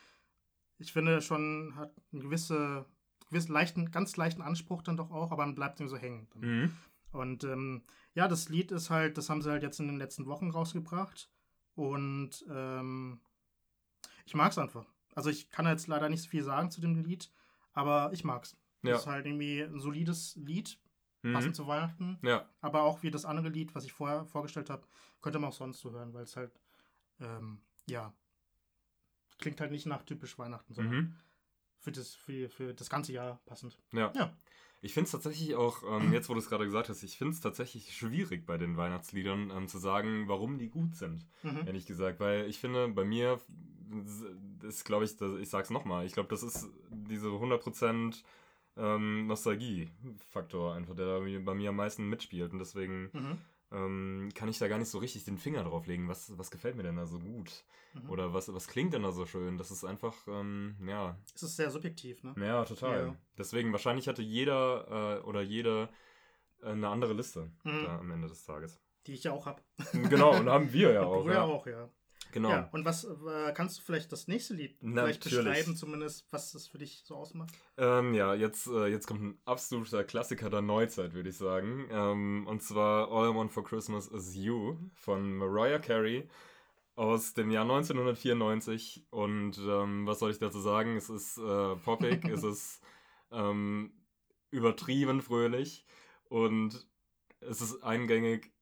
ich finde schon, hat einen gewisse, gewiss leichten, ganz leichten Anspruch dann doch auch, aber dann bleibt irgendwie so hängen. Mhm. Und ähm, ja, das Lied ist halt, das haben sie halt jetzt in den letzten Wochen rausgebracht. Und ähm, ich mag es einfach. Also ich kann jetzt leider nicht so viel sagen zu dem Lied, aber ich mag's. Ja. Das ist halt irgendwie ein solides Lied, Mhm. passend zu Weihnachten. Ja. Aber auch wie das andere Lied, was ich vorher vorgestellt habe, könnte man auch sonst so hören, weil es halt, ähm, ja, klingt halt nicht nach typisch Weihnachten, sondern Mhm. für, das, für, für das ganze Jahr passend. Ja. Ja. Ich finde es tatsächlich auch, ähm, jetzt wo du es gerade gesagt hast, ich finde es tatsächlich schwierig bei den Weihnachtsliedern ähm, zu sagen, warum die gut sind, Mhm. ehrlich gesagt. Weil ich finde, bei mir ist, glaube ich, das, ich sag's nochmal, ich glaube, das ist diese 100% ähm, Nostalgie-Faktor einfach, der da bei mir am meisten mitspielt. Und deswegen Mhm. ähm, kann ich da gar nicht so richtig den Finger drauf legen, was, was gefällt mir denn da so gut? Mhm. Oder was, was klingt denn da so schön? Das ist einfach, ähm, ja, Es ist sehr subjektiv, ne? ja, total. Ja. Deswegen, wahrscheinlich hatte jeder äh, oder jede äh, eine andere Liste Mhm. da am Ende des Tages. Die ich ja auch habe. genau, und haben wir ja auch. Ja Ja. auch, ja. Genau. Ja, und was äh, kannst du vielleicht das nächste Lied vielleicht Natürlich. beschreiben, zumindest, was das für dich so ausmacht? Ähm, ja, jetzt, äh, jetzt kommt ein absoluter Klassiker der Neuzeit, würde ich sagen. Ähm, und zwar All I Want for Christmas is You von Mariah Carey aus dem Jahr 1994. Und ähm, was soll ich dazu sagen? Es ist äh, poppig, es ist ähm, übertrieben fröhlich und es ist eingängig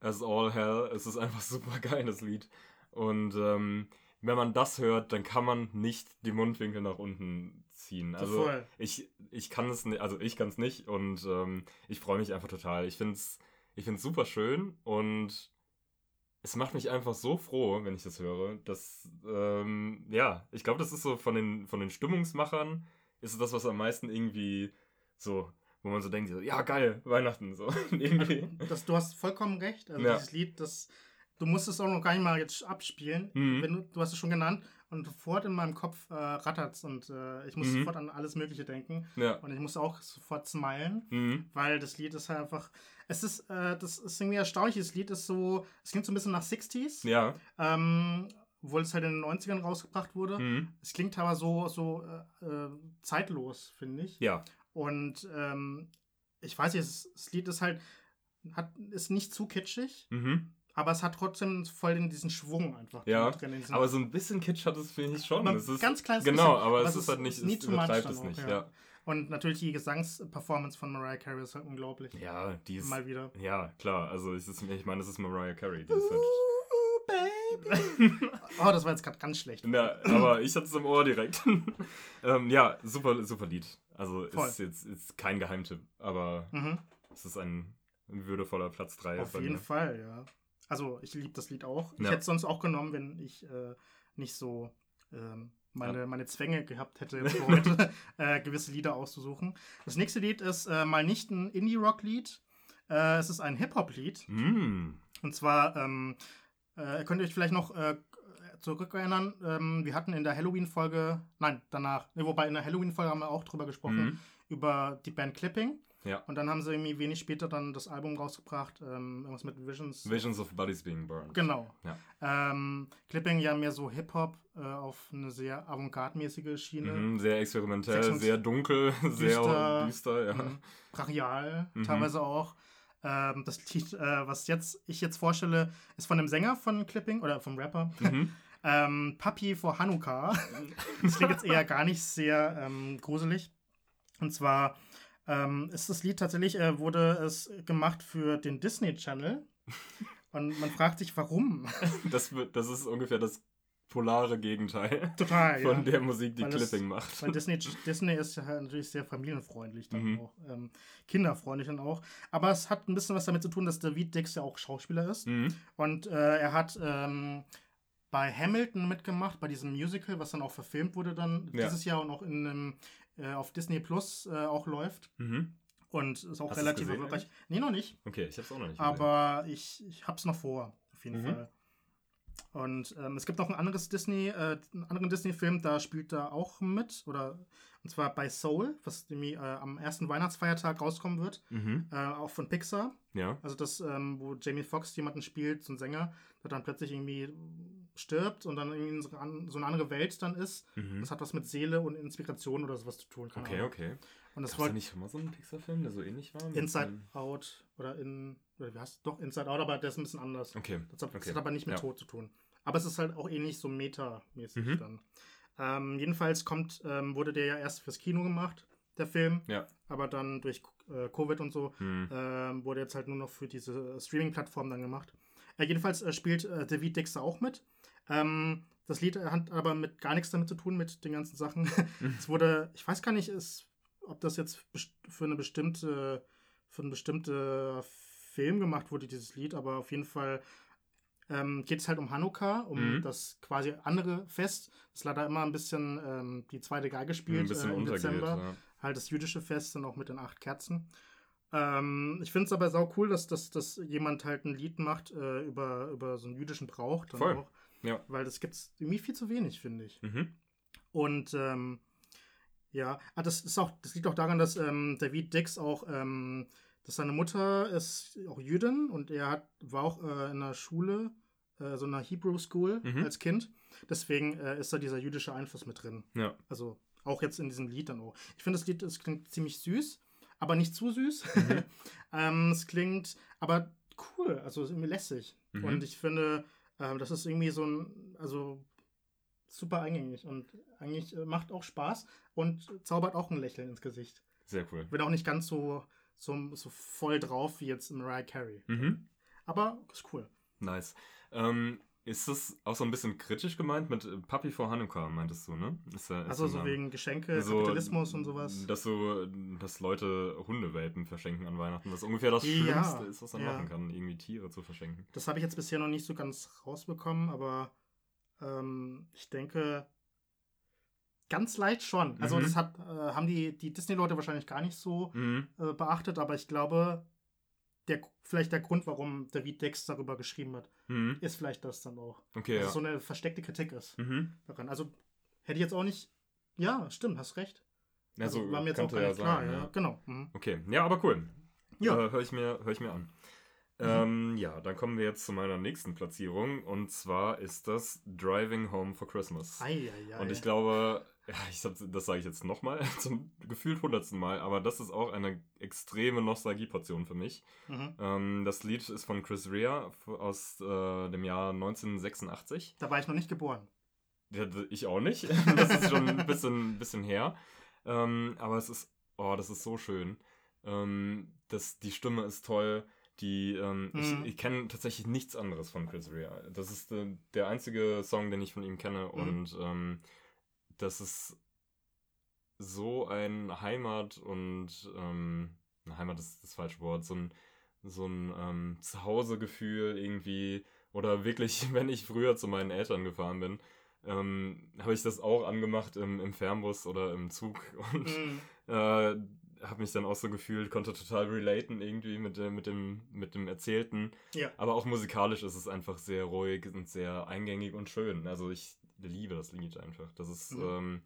as all hell. Es ist einfach super geiles Lied. Und ähm, wenn man das hört, dann kann man nicht die Mundwinkel nach unten ziehen. So Also voll. ich, ich kann es nicht, also ich kann es nicht und ähm, ich freue mich einfach total. Ich finde es ich find's super schön und es macht mich einfach so froh, wenn ich das höre, dass, ähm, ja, ich glaube, das ist so von den, von den Stimmungsmachern, ist das, was am meisten irgendwie so, wo man so denkt, so, ja, geil, Weihnachten, so, irgendwie. Das, du hast vollkommen recht. Also Ja. dieses Lied, das, du musst es auch noch gar nicht mal jetzt abspielen. Mhm. Wenn du, du hast es schon genannt und sofort in meinem Kopf äh, rattert und äh, ich muss Mhm. sofort an alles Mögliche denken. Ja. Und ich muss auch sofort smilen, Mhm. weil das Lied ist halt einfach. Es ist, äh, das ist irgendwie erstaunlich. Das Lied ist so, es klingt so ein bisschen nach 60s, Ja. ähm, obwohl es halt in den 90ern rausgebracht wurde. Mhm. Es klingt aber so, so äh, äh, zeitlos, finde ich. Ja. Und ähm, ich weiß nicht, das, das Lied ist halt, hat, ist nicht zu kitschig, Mhm. Aber es hat trotzdem voll in diesen Schwung einfach Ja, drin. Aber so ein bisschen Kitsch hat es, finde ich schon. Es ist, ganz kleines Genau, bisschen, aber aber es es ist halt nicht, es übertreibt es auch, nicht, ja. ja. Und natürlich die Gesangsperformance von Mariah Carey ist halt unglaublich. Ja, die ist. Mal wieder. Ja, klar. Also es ist, ich meine, das ist Mariah Carey. Die ist halt, oh, das war jetzt gerade ganz schlecht. ja, aber ich hatte es im Ohr direkt. ähm, ja, super, super Lied. Also Voll. ist jetzt ist kein Geheimtipp, aber Mhm. es ist ein würdevoller Platz 3 Auf jeden Fall, ja. Also ich liebe das Lied auch. Ich Ja. hätte es sonst auch genommen, wenn ich äh, nicht so ähm, meine, meine Zwänge gehabt hätte, für heute äh, gewisse Lieder auszusuchen. Das nächste Lied ist äh, mal nicht ein Indie-Rock-Lied. Äh, es ist ein Hip-Hop-Lied. Mm. Und zwar, ähm, äh, könnt ihr euch vielleicht noch äh, zurückerinnern, ähm, wir hatten in der Halloween-Folge, nein, danach, ne, wobei in der Halloween-Folge haben wir auch drüber gesprochen, Mhm. über die Band Clipping. Ja. Und dann haben sie irgendwie wenig später dann das Album rausgebracht, ähm, irgendwas mit Visions. Visions of Bodies Being Burned. Genau. Ja. Ähm, Clipping ja mehr so Hip-Hop äh, auf eine sehr avantgarde-mäßige Schiene. Mhm, sehr experimentell, 26 sehr dunkel, sehr Düster. düster, ja. Mhm. Brachial Mhm. teilweise auch. Ähm, das Lied, äh, was jetzt, ich jetzt vorstelle, ist von dem Sänger von Clipping oder vom Rapper. Mhm. Ähm, Papi vor Hanukkah. das klingt jetzt eher gar nicht sehr ähm, gruselig. Und zwar ähm, ist das Lied tatsächlich, äh, wurde es gemacht für den Disney Channel. Und man fragt sich, warum. Das, das ist ungefähr das polare Gegenteil Total, ja. von der Musik, die Weil es- Clipping macht. Weil Disney, Disney ist ja natürlich sehr familienfreundlich dann Mhm. auch. Ähm, kinderfreundlich dann auch. Aber es hat ein bisschen was damit zu tun, dass David Dix ja auch Schauspieler ist. Mhm. Und äh, er hat ähm, bei Hamilton mitgemacht, bei diesem Musical, was dann auch verfilmt wurde dann Ja. dieses Jahr und auch in einem, äh, auf Disney Plus äh, auch läuft. Mhm. Und ist auch Hast relativ erfolgreich. Nee, noch nicht. Okay, ich hab's auch noch nicht Aber ich, ich hab's noch vor, auf jeden Mhm. Fall. Und ähm, es gibt noch ein anderes Disney, äh, einen anderen Disney-Film, da spielt er auch mit, oder und zwar bei Soul, was irgendwie, äh, am ersten Weihnachtsfeiertag rauskommen wird, Mhm. äh, auch von Pixar. Ja. Also das, ähm, wo Jamie Foxx jemanden spielt, so ein Sänger, der dann plötzlich irgendwie stirbt und dann irgendwie in so eine andere Welt dann ist. Mhm. Das hat was mit Seele und Inspiration oder sowas zu tun. keine Okay, Ahnung. okay. Und das wollte nicht schon mal so einen Pixar-Film, der so ähnlich war? Inside einem- Out oder in, oder wie heißt Doch, Inside Out, aber der ist ein bisschen anders. Okay. Das hat, das okay. hat aber nicht mit Ja. Tod zu tun. Aber es ist halt auch ähnlich so metamäßig Mhm. dann. Ähm, jedenfalls kommt, ähm, wurde der ja erst fürs Kino gemacht, der Film. Ja. Aber dann durch äh, Covid und so Hm. ähm, wurde jetzt halt nur noch für diese Streaming-Plattform dann gemacht. Äh, jedenfalls äh, spielt äh, David Dexter auch mit. Ähm, das Lied hat aber mit gar nichts damit zu tun, mit den ganzen Sachen. es wurde, ich weiß gar nicht, ist, ob das jetzt für eine bestimmte, für einen bestimmten Film gemacht wurde, dieses Lied, aber auf jeden Fall ähm, geht es halt um Hanukkah, um Mhm. das quasi andere Fest, das leider immer ein bisschen ähm, die zweite Geige spielt äh, im. Dezember Ja. halt das jüdische Fest dann auch mit den acht Kerzen. Ähm, ich finde es aber sau cool, dass, dass, dass jemand halt ein Lied macht äh, über, über so einen jüdischen Brauch. Dann Voll. Auch, Ja. Weil das gibt es irgendwie viel zu wenig, finde ich. Mhm. Und ähm, ja, ah, das ist auch, das liegt auch daran, dass ähm, David Dix auch, ähm, dass seine Mutter ist auch Jüdin und er hat, war auch äh, in einer Schule, äh, so einer Hebrew School Mhm. als Kind. Deswegen äh, ist da dieser jüdische Einfluss mit drin. Ja. Also auch jetzt in diesem Lied dann auch. Ich finde, das Lied das klingt ziemlich süß, aber nicht zu süß. Mhm. ähm, es klingt aber cool, also irgendwie lässig. Mhm. Und ich finde, ähm, das ist irgendwie so ein, also super eingängig und eigentlich äh, macht auch Spaß und zaubert auch ein Lächeln ins Gesicht. Sehr cool. Bin auch nicht ganz so, so, so voll drauf wie jetzt Mariah Carey. Mhm. Aber ist cool. Nice. Ähm, ist das auch so ein bisschen kritisch gemeint mit äh, Papi vor Hanukkah, meintest du, ne? Ist, ja- ist Also so wegen Geschenke, so, Kapitalismus und sowas. Dass so, dass Leute Hundewelpen verschenken an Weihnachten, was ungefähr das Ja, Schlimmste ist, was man ja. machen kann, irgendwie Tiere zu verschenken. Das habe ich jetzt bisher noch nicht so ganz rausbekommen, aber ähm, ich denke, ganz leicht schon. Also Mhm. das hat, äh, haben die, die Disney-Leute wahrscheinlich gar nicht so Mhm. äh, beachtet, aber ich glaube, der, vielleicht der Grund, warum David Dex darüber geschrieben hat, Mhm. ist vielleicht das dann auch. Okay, Dass ja. es so eine versteckte Kritik ist Mhm. daran. Also hätte ich jetzt auch nicht. Ja, stimmt, hast recht. Also, war mir jetzt auch gar ja nicht klar. sein, ja. ja. Genau. Mhm. Okay, ja, aber cool. Ja. Äh, hör, ich mir, hör ich mir an. Ähm, ja, dann kommen wir jetzt zu meiner nächsten Platzierung und zwar ist das Driving Home for Christmas. Ei, ei, ei. Und ich glaube, ja, ich hab, das sage ich jetzt nochmal, zum gefühlt hundertsten Mal, aber das ist auch eine extreme Nostalgieportion für mich. Mhm. Ähm, das Lied ist von Chris Rea aus äh, dem Jahr 1986. Da war ich noch nicht geboren. Ja, Ich auch nicht. Das ist schon ein bisschen, bisschen her. Ähm, aber es ist, oh, das ist so schön. Ähm, das, die Stimme ist toll. Die, ähm, Mhm. ich, ich kenne tatsächlich nichts anderes von Chris Rea. Das ist äh, der einzige Song, den ich von ihm kenne. Mhm. Und ähm, das ist so ein Heimat und ähm, Heimat ist das falsche Wort, so ein, so ein ähm, Zuhausegefühl irgendwie. Oder wirklich, wenn ich früher zu meinen Eltern gefahren bin, ähm, habe ich das auch angemacht im, im Fernbus oder im Zug und Mhm. äh, habe mich dann auch so gefühlt, konnte total relaten irgendwie mit, dem- mit, dem, mit dem Erzählten. Ja. Aber auch musikalisch ist es einfach sehr ruhig und sehr eingängig und schön. Also ich liebe das Lied einfach. Das ist Mhm. ähm,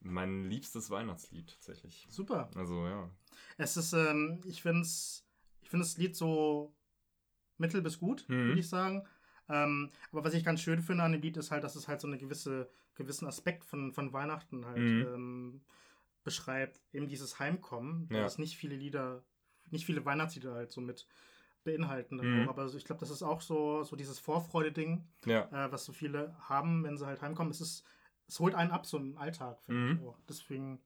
mein liebstes Weihnachtslied tatsächlich. Super. Also ja. Es ist, ähm, ich finde es, ich finde das Lied so mittel bis gut, Mhm. würde ich sagen. Ähm, aber was ich ganz schön finde an dem Lied ist halt, dass es halt so einen gewisse, gewissen Aspekt von, von Weihnachten halt Mhm. ähm, beschreibt. Eben dieses Heimkommen, Ja. dass nicht viele Lieder, nicht viele Weihnachtslieder halt so mit beinhalten. Mhm. Aber ich glaube, das ist auch so, so dieses Vorfreude-Ding, Ja. äh, was so viele haben, wenn sie halt heimkommen. Es ist, es holt einen ab, so im Alltag, finde Mhm. ich auch. Deswegen,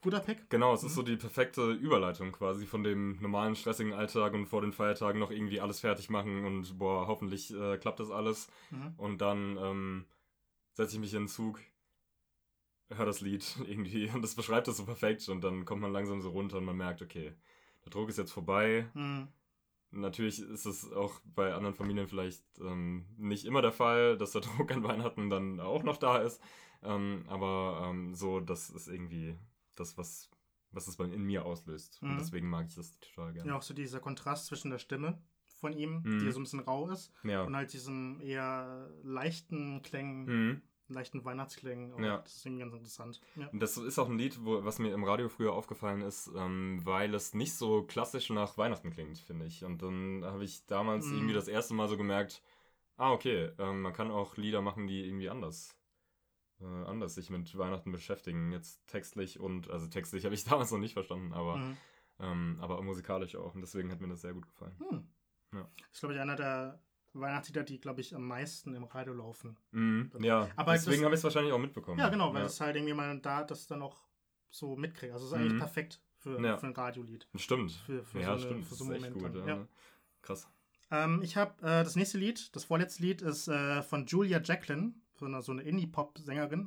guter Pick. Genau, es ist Mhm. so die perfekte Überleitung quasi von dem normalen stressigen Alltag und vor den Feiertagen noch irgendwie alles fertig machen und boah, hoffentlich äh, klappt das alles. Mhm. Und dann ähm, setze ich mich in den Zug, höre das Lied irgendwie und das beschreibt das so perfekt und dann kommt man langsam so runter und man merkt, okay, der Druck ist jetzt vorbei. Natürlich ist es auch bei anderen Familien vielleicht ähm, nicht immer der Fall, dass der Druck an Weihnachten dann auch noch da ist. Ähm, aber ähm, so, das ist irgendwie das, was, was es bei, in mir auslöst. Mhm. Und deswegen mag ich das total gerne. Ja, auch so dieser Kontrast zwischen der Stimme von ihm, Mhm. die so ein bisschen rau ist. Ja. Und halt diesen eher leichten Klängen, Mhm. Leichten Weihnachtsklängen. Ja. Das ist irgendwie ganz interessant. Ja. Das ist auch ein Lied, wo, was mir im Radio früher aufgefallen ist, ähm, weil es nicht so klassisch nach Weihnachten klingt, finde ich. Und dann habe ich damals Mhm. irgendwie das erste Mal so gemerkt, ah, okay, ähm, man kann auch Lieder machen, die irgendwie anders, äh, anders sich mit Weihnachten beschäftigen. Jetzt textlich und, also textlich habe ich damals noch nicht verstanden, aber, Mhm. ähm, aber musikalisch auch. Und deswegen hat mir das sehr gut gefallen. Hm. Ja. Das ist, glaube ich, einer der Weihnachtslieder, die, glaube ich, am meisten im Radio laufen. Mhm, ja, Aber deswegen das- habe ich es wahrscheinlich auch mitbekommen. Ja, genau, weil ja. es halt irgendwie mal da das dann auch so mitkriegt. Also es ist eigentlich Mhm. perfekt für, Ja. für ein Radiolied. Stimmt. Für, für ja, so, eine, stimmt. für so das echt Momente. gut. ja. Ja. Krass. Ähm, ich habe äh, das nächste Lied, das vorletzte Lied, ist äh, von Julia Jacqueline, so eine, so eine Indie-Pop-Sängerin.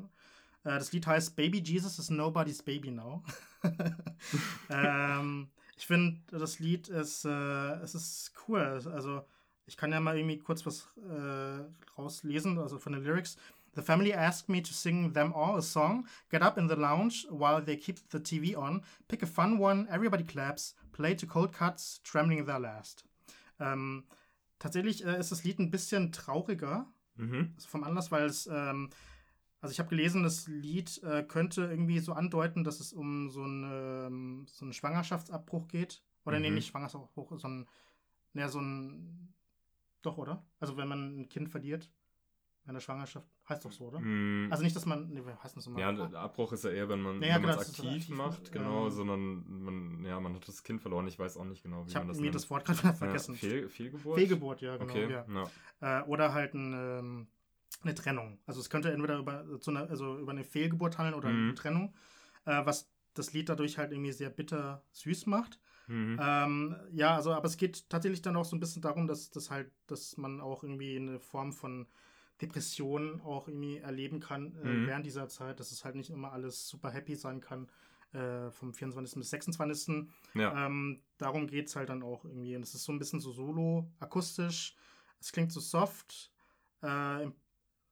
Äh, das Lied heißt Baby Jesus is Nobody's Baby Now. ähm, ich finde, das Lied ist, äh, es ist cool. Also, ich kann ja mal irgendwie kurz was äh, rauslesen, also von den Lyrics. The family asked me to sing them all a song. Get up in the lounge while they keep the TV on. Pick a fun one, everybody claps. Play to cold cuts, trembling their last. Ähm, tatsächlich äh, ist das Lied ein bisschen trauriger Mhm. also vom Anlass, weil es, ähm, also ich habe gelesen, das Lied äh, könnte irgendwie so andeuten, dass es um so, eine, ähm, so einen Schwangerschaftsabbruch geht. Oder nee, Mhm. nicht Schwangerschaftsabbruch, sondern, naja, so ein, doch, oder? Also wenn man ein Kind verliert, in der Schwangerschaft, heißt doch so, oder? Mhm. Also nicht, dass man, nee, wie heißt das immer? Ja, der Abbruch ist ja eher, wenn man Ja, genau, es das ist aktiv aktiv, macht, ähm, genau, sondern man, ja, man hat das Kind verloren. Ich weiß auch nicht genau, wie ich man habe das mir nennt. das Wort gerade vergessen. Ja, Fehl, Fehlgeburt? Fehlgeburt, ja, genau. Okay, Ja. ja. Äh, oder halt ein, ähm, eine Trennung. Also es könnte entweder über, so eine, also über eine Fehlgeburt handeln oder Mhm. eine Trennung, äh, was das Lied dadurch halt irgendwie sehr bitter süß macht. Mhm. Ähm, ja, also, aber es geht tatsächlich dann auch so ein bisschen darum, dass, dass halt, dass man auch irgendwie eine Form von Depression auch irgendwie erleben kann äh, Mhm. während dieser Zeit, dass es halt nicht immer alles super happy sein kann, äh, vom 24. bis 26. ja. Ähm, darum geht es halt dann auch irgendwie. Und es ist so ein bisschen so solo, akustisch. Es klingt so soft, äh,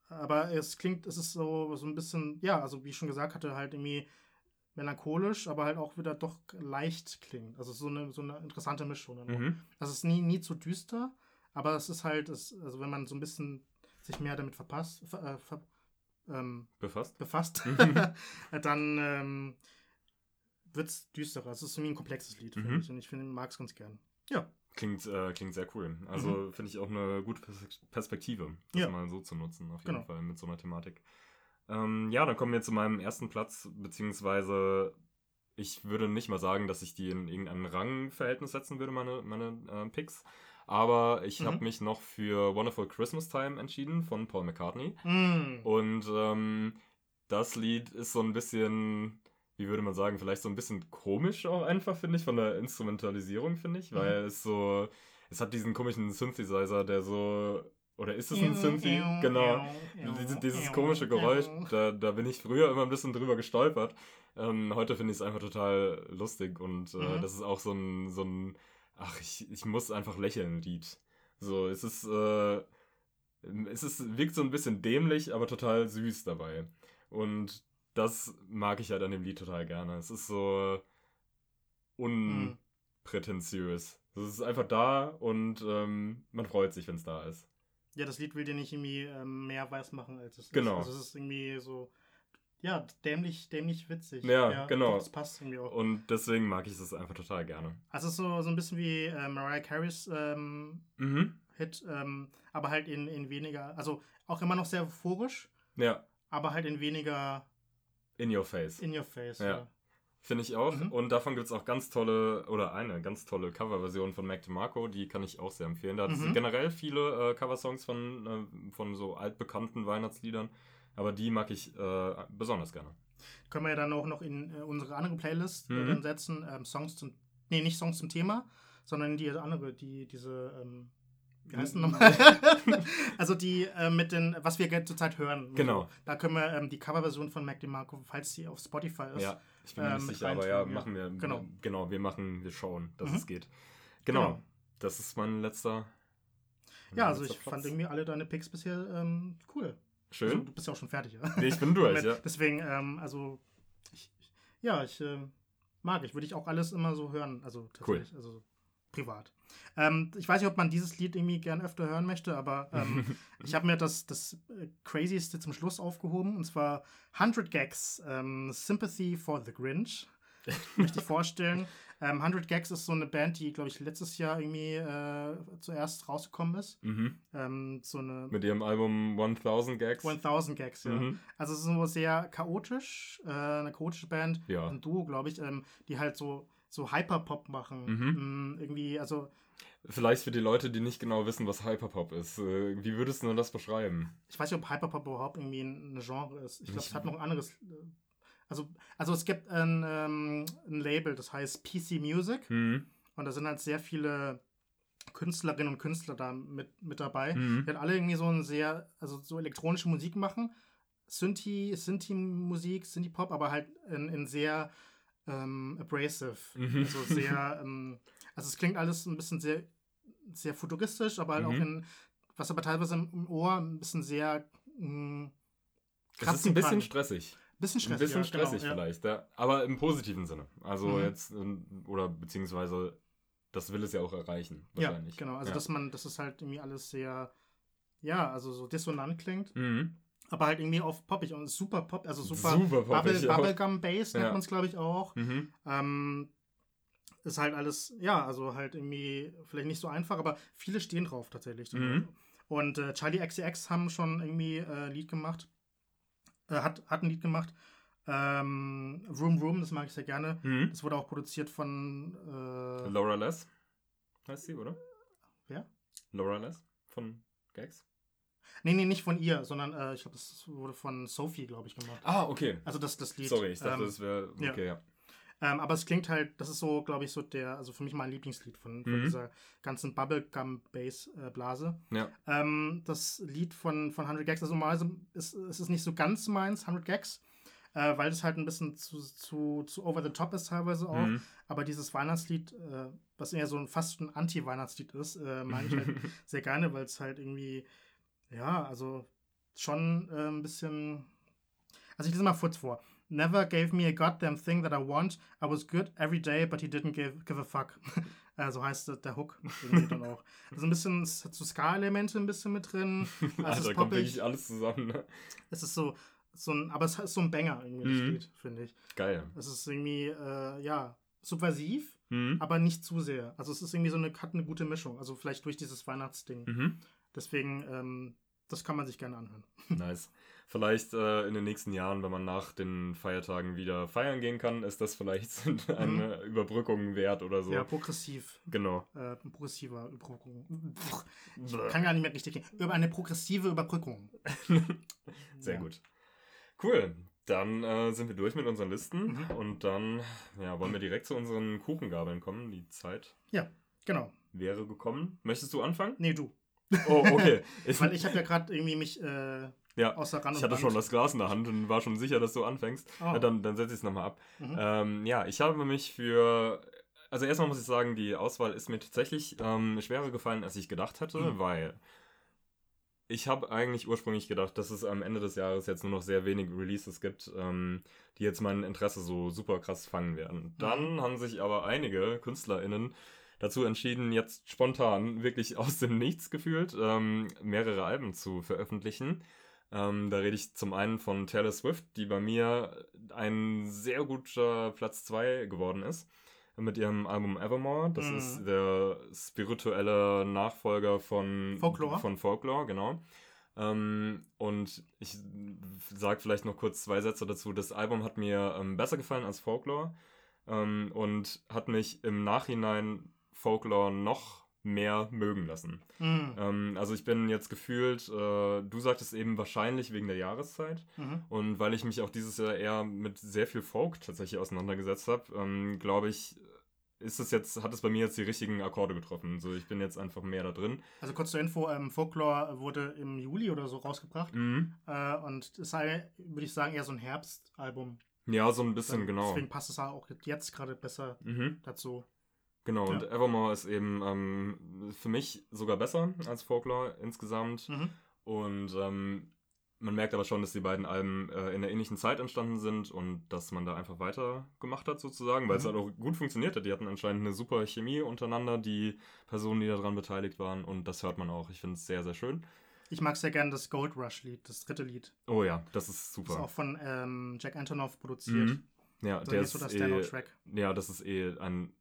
aber es klingt, es ist so, so ein bisschen, ja, also wie ich schon gesagt hatte, halt irgendwie melancholisch, aber halt auch wieder doch leicht klingt. Also so eine, so eine interessante Mischung. Mhm. Also es ist nie, nie zu düster, aber es ist halt, es, also wenn man so ein bisschen sich mehr damit verpasst, ver, äh, ver, ähm, Befasst? befasst, Mhm. dann ähm, wird es düsterer. Es ist irgendwie ein komplexes Lied, finde Mhm. ich. Und ich finde, mag es ganz gern. Ja. Klingt, äh, klingt sehr cool. Also finde ich auch eine gute Pers- Perspektive, das Mhm. Ja. mal so zu nutzen, auf jeden Genau. Fall mit so einer Thematik. Ähm, ja, dann kommen wir zu meinem ersten Platz, beziehungsweise ich würde nicht mal sagen, dass ich die in irgendein Rangverhältnis setzen würde, meine, meine äh, Picks. Aber ich Mhm. habe mich noch für Wonderful Christmas Time entschieden von Paul McCartney. Mm. Und ähm, das Lied ist so ein bisschen, wie würde man sagen, vielleicht so ein bisschen komisch auch einfach, finde ich, von der Instrumentalisierung, finde ich, weil Mhm. es so, es hat diesen komischen Synthesizer, der so, oder ist es ein Synthi? Genau. Dieses, dieses komische Geräusch, da, da bin ich früher immer ein bisschen drüber gestolpert. Ähm, heute finde ich es einfach total lustig und äh, Mhm. das ist auch so ein, so ein, ach, ich, ich muss einfach lächeln Lied. So, es ist, äh, es ist, wirkt so ein bisschen dämlich, aber total süß dabei. Und das mag ich halt an dem Lied total gerne. Es ist so Mhm. unprätentiös. Es ist einfach da und ähm, man freut sich, wenn es da ist. Ja, das Lied will dir nicht irgendwie ähm, mehr weiß machen, als es Genau. ist. Also es ist irgendwie so, ja, dämlich, dämlich witzig. Ja, genau. Doch, das passt irgendwie auch. Und deswegen mag ich das einfach total gerne. Also es ist so, so ein bisschen wie äh, Mariah Careys ähm, Mhm. Hit, ähm, aber halt in, in weniger, also auch immer noch sehr euphorisch, Ja, aber halt in weniger in your face. in your face. Ja. Ja. Finde ich auch. Mhm. Und davon gibt es auch ganz tolle, oder eine ganz tolle Coverversion von Mac DeMarco, die kann ich auch sehr empfehlen. Da Mhm. generell viele äh, Coversongs von, äh, von so altbekannten Weihnachtsliedern, aber die mag ich äh, besonders gerne. Können wir ja dann auch noch in äh, unsere andere Playlist äh, Mhm. setzen, ähm, Songs zum, nee, nicht Songs zum Thema, sondern die andere, die, diese, ähm, wie heißt denn nochmal? also die äh, mit den, was wir zurzeit hören. Genau. So, da können wir ähm, die Coverversion von Mac DeMarco, falls die auf Spotify ist. Ja, ich bin mir äh, nicht sicher, aber ja, machen wir. Genau. Genau, wir machen, wir schauen, dass Mhm. es geht. Genau. Genau. Das ist mein letzter. mein Ja, also letzter ich fand Platz. irgendwie alle deine Picks bisher ähm, cool. Also, Schön. du bist ja auch schon fertig, ja? Nee, ich bin durch, ja. Deswegen, ähm, also, ich, ich, ja, ich ähm, mag ich. Würde ich auch alles immer so hören. Also tatsächlich, also privat. Ähm, ich weiß nicht, ob man dieses Lied irgendwie gern öfter hören möchte, aber ähm, ich habe mir das, das äh, Crazieste zum Schluss aufgehoben und zwar 100 Gags, ähm, Sympathy for the Grinch. möchte ich vorstellen. Ähm, 100 Gags ist so eine Band, die, glaube ich, letztes Jahr irgendwie äh, zuerst rausgekommen ist. Mhm. Ähm, so eine Mit ihrem Album 1000 Gags. 1000 Gags, ja. Mhm. Also es ist so sehr chaotisch, äh, eine chaotische Band, Ja. ein Duo, glaube ich, ähm, die halt so, so Hyperpop machen. Mhm. Mm, irgendwie, also Vielleicht für die Leute, die nicht genau wissen, was Hyperpop ist. Äh, wie würdest du das beschreiben? ich weiß nicht, ob Hyperpop überhaupt irgendwie ein Genre ist. Ich glaube, es hat noch ein anderes. äh, Also, also es gibt ein, ähm, ein Label, das heißt PC Music. Mhm. Und da sind halt sehr viele Künstlerinnen und Künstler da mit, mit dabei. Mhm. Die halt alle irgendwie so ein sehr, also so elektronische Musik machen. Synthi, Synthi-Musik, Synthi-Pop, aber halt in, in sehr ähm, abrasive. Mhm. Also sehr, ähm, also es klingt alles ein bisschen sehr, sehr futuristisch, aber halt auch Mhm. in, was aber teilweise im, Ohr ein bisschen sehr mh, Es ist ein bisschen kann. stressig. bisschen Ein stressig. bisschen ja, genau, stressig ja. vielleicht, ja. aber im positiven Sinne. Also Mhm. jetzt, ähm, oder beziehungsweise, das will es ja auch erreichen, Ja, wahrscheinlich. genau. Also ja. dass man, dass es halt irgendwie alles sehr, ja, also so dissonant klingt. Mhm. aber halt irgendwie auf poppig und super pop, also super, Super Bubble, poppig, ja. Bubblegum Bass nennt Ja. man es, glaube ich, auch. Mhm. Ähm, ist halt alles, ja, also halt irgendwie vielleicht nicht so einfach, aber viele stehen drauf tatsächlich. Mhm. Und äh, Charlie XCX haben schon irgendwie äh, Lied gemacht, äh, hat, hat ein Lied gemacht. Ähm, Room Room, das mag ich sehr gerne. Mhm. Das wurde auch produziert von äh, Laura Les heißt sie, oder? Wer? Laura Les von Gags? Nee, nee, nicht von ihr, sondern äh, ich glaube, das wurde von Sophie, glaube ich, gemacht. Ah, okay. Also das, das Lied. Sorry, ich dachte, ähm, das wäre. ja. Okay, ja. Ähm, aber es klingt halt, das ist so, glaube ich, so der, also für mich mein Lieblingslied von, von Mhm. dieser ganzen Bubblegum-Bass-Blase. Ja. Ähm, das Lied von, von 100 Gags, also normalerweise ist es ist nicht so ganz meins, 100 Gags, äh, weil es halt ein bisschen zu, zu, zu over the top ist teilweise auch. Mhm. Aber dieses Weihnachtslied, äh, was eher so ein fast ein Anti-Weihnachtslied ist, äh, mag ich halt sehr gerne, weil es halt irgendwie, ja, also schon äh, ein bisschen. Also ich lese mal kurz vor. Never gave me a goddamn thing that I want. I was good every day, but he didn't give, give a fuck. äh, so heißt der- Hook irgendwie dann auch. Also ein bisschen, so Ska-Elemente ein bisschen mit drin. Es Alter, ist kommt wirklich alles zusammen, ne? Es ist so, so ein, aber es ist so ein Banger irgendwie, Mhm. Finde ich. Geil. Es ist irgendwie, äh, ja, subversiv, Mhm. aber nicht zu sehr. Also es ist irgendwie so eine, hat eine gute Mischung. Also vielleicht durch dieses Weihnachtsding. Mhm. Deswegen, ähm, das kann man sich gerne anhören. Nice. Vielleicht äh, in den nächsten Jahren, wenn man nach den Feiertagen wieder feiern gehen kann, ist das vielleicht eine Überbrückung wert oder so. Ja, progressiv. Genau. Äh, progressiver Überbrückung. Ich kann gar nicht mehr richtig reden. Über eine progressive Überbrückung. Sehr Ja. gut. Cool. Dann äh, sind wir durch mit unseren Listen Mhm. und dann ja, wollen wir direkt zu unseren Kuchengabeln kommen. Die Zeit Ja, genau. wäre gekommen. Möchtest du anfangen? Nee, du. Oh, okay. Ich, Weil ich habe ja gerade irgendwie mich äh, ja, außer Rand ich hatte schon Band- das Glas in der Hand und war schon sicher, dass du anfängst. Oh. Ja, dann dann setze ich es nochmal ab. Mhm. Ähm, ja, ich habe mich für. Also erstmal muss ich sagen, die Auswahl ist mir tatsächlich ähm, schwerer gefallen, als ich gedacht hätte, Mhm. weil ich habe eigentlich ursprünglich gedacht, dass es am Ende des Jahres jetzt nur noch sehr wenig Releases gibt, ähm, die jetzt mein Interesse so super krass fangen werden. Dann haben sich aber einige KünstlerInnen dazu entschieden, jetzt spontan, wirklich aus dem Nichts gefühlt, ähm, mehrere Alben zu veröffentlichen. Ähm, da rede ich zum einen von Taylor Swift, die bei mir ein sehr guter Platz 2 geworden ist. Mit ihrem Album Evermore. Das Mhm. ist der spirituelle Nachfolger von Folklore. Von Folklore, genau. Ähm, und ich sage vielleicht noch kurz zwei Sätze dazu. Das Album hat mir ähm, besser gefallen als Folklore ähm, und hat mich im Nachhinein Folklore noch mehr mögen lassen. Mhm. Ähm, also ich bin jetzt gefühlt, äh, du sagtest eben wahrscheinlich wegen der Jahreszeit Mhm. und weil ich mich auch dieses Jahr eher mit sehr viel Folk tatsächlich auseinandergesetzt habe, ähm, glaube ich, ist es jetzt, hat es bei mir jetzt die richtigen Akkorde getroffen. So, ich bin jetzt einfach mehr da drin. Also kurz zur Info, ähm, Folklore wurde im Juli oder so rausgebracht. Mhm. Äh, und es sei, würde ich sagen, eher so ein Herbstalbum. Ja, so ein bisschen, Dann- genau. Deswegen passt es auch jetzt gerade besser Mhm. dazu. Genau, und Ja. Evermore ist eben ähm, für mich sogar besser als Folklore insgesamt. Mhm. Und ähm, man merkt aber schon, dass die beiden Alben äh, in der ähnlichen Zeit entstanden sind und dass man da einfach weitergemacht hat sozusagen, weil mhm. es halt auch gut funktioniert hat. Die hatten anscheinend eine super Chemie untereinander, die Personen, die daran beteiligt waren und das hört man auch. Ich finde es sehr, sehr schön. Ich mag sehr gerne das Gold Rush Lied, das dritte Lied. Oh ja, das ist super. Das ist auch von ähm, Jack Antonoff produziert. Mhm. Ja, so der ist so das eh. Ja, das ist eh ein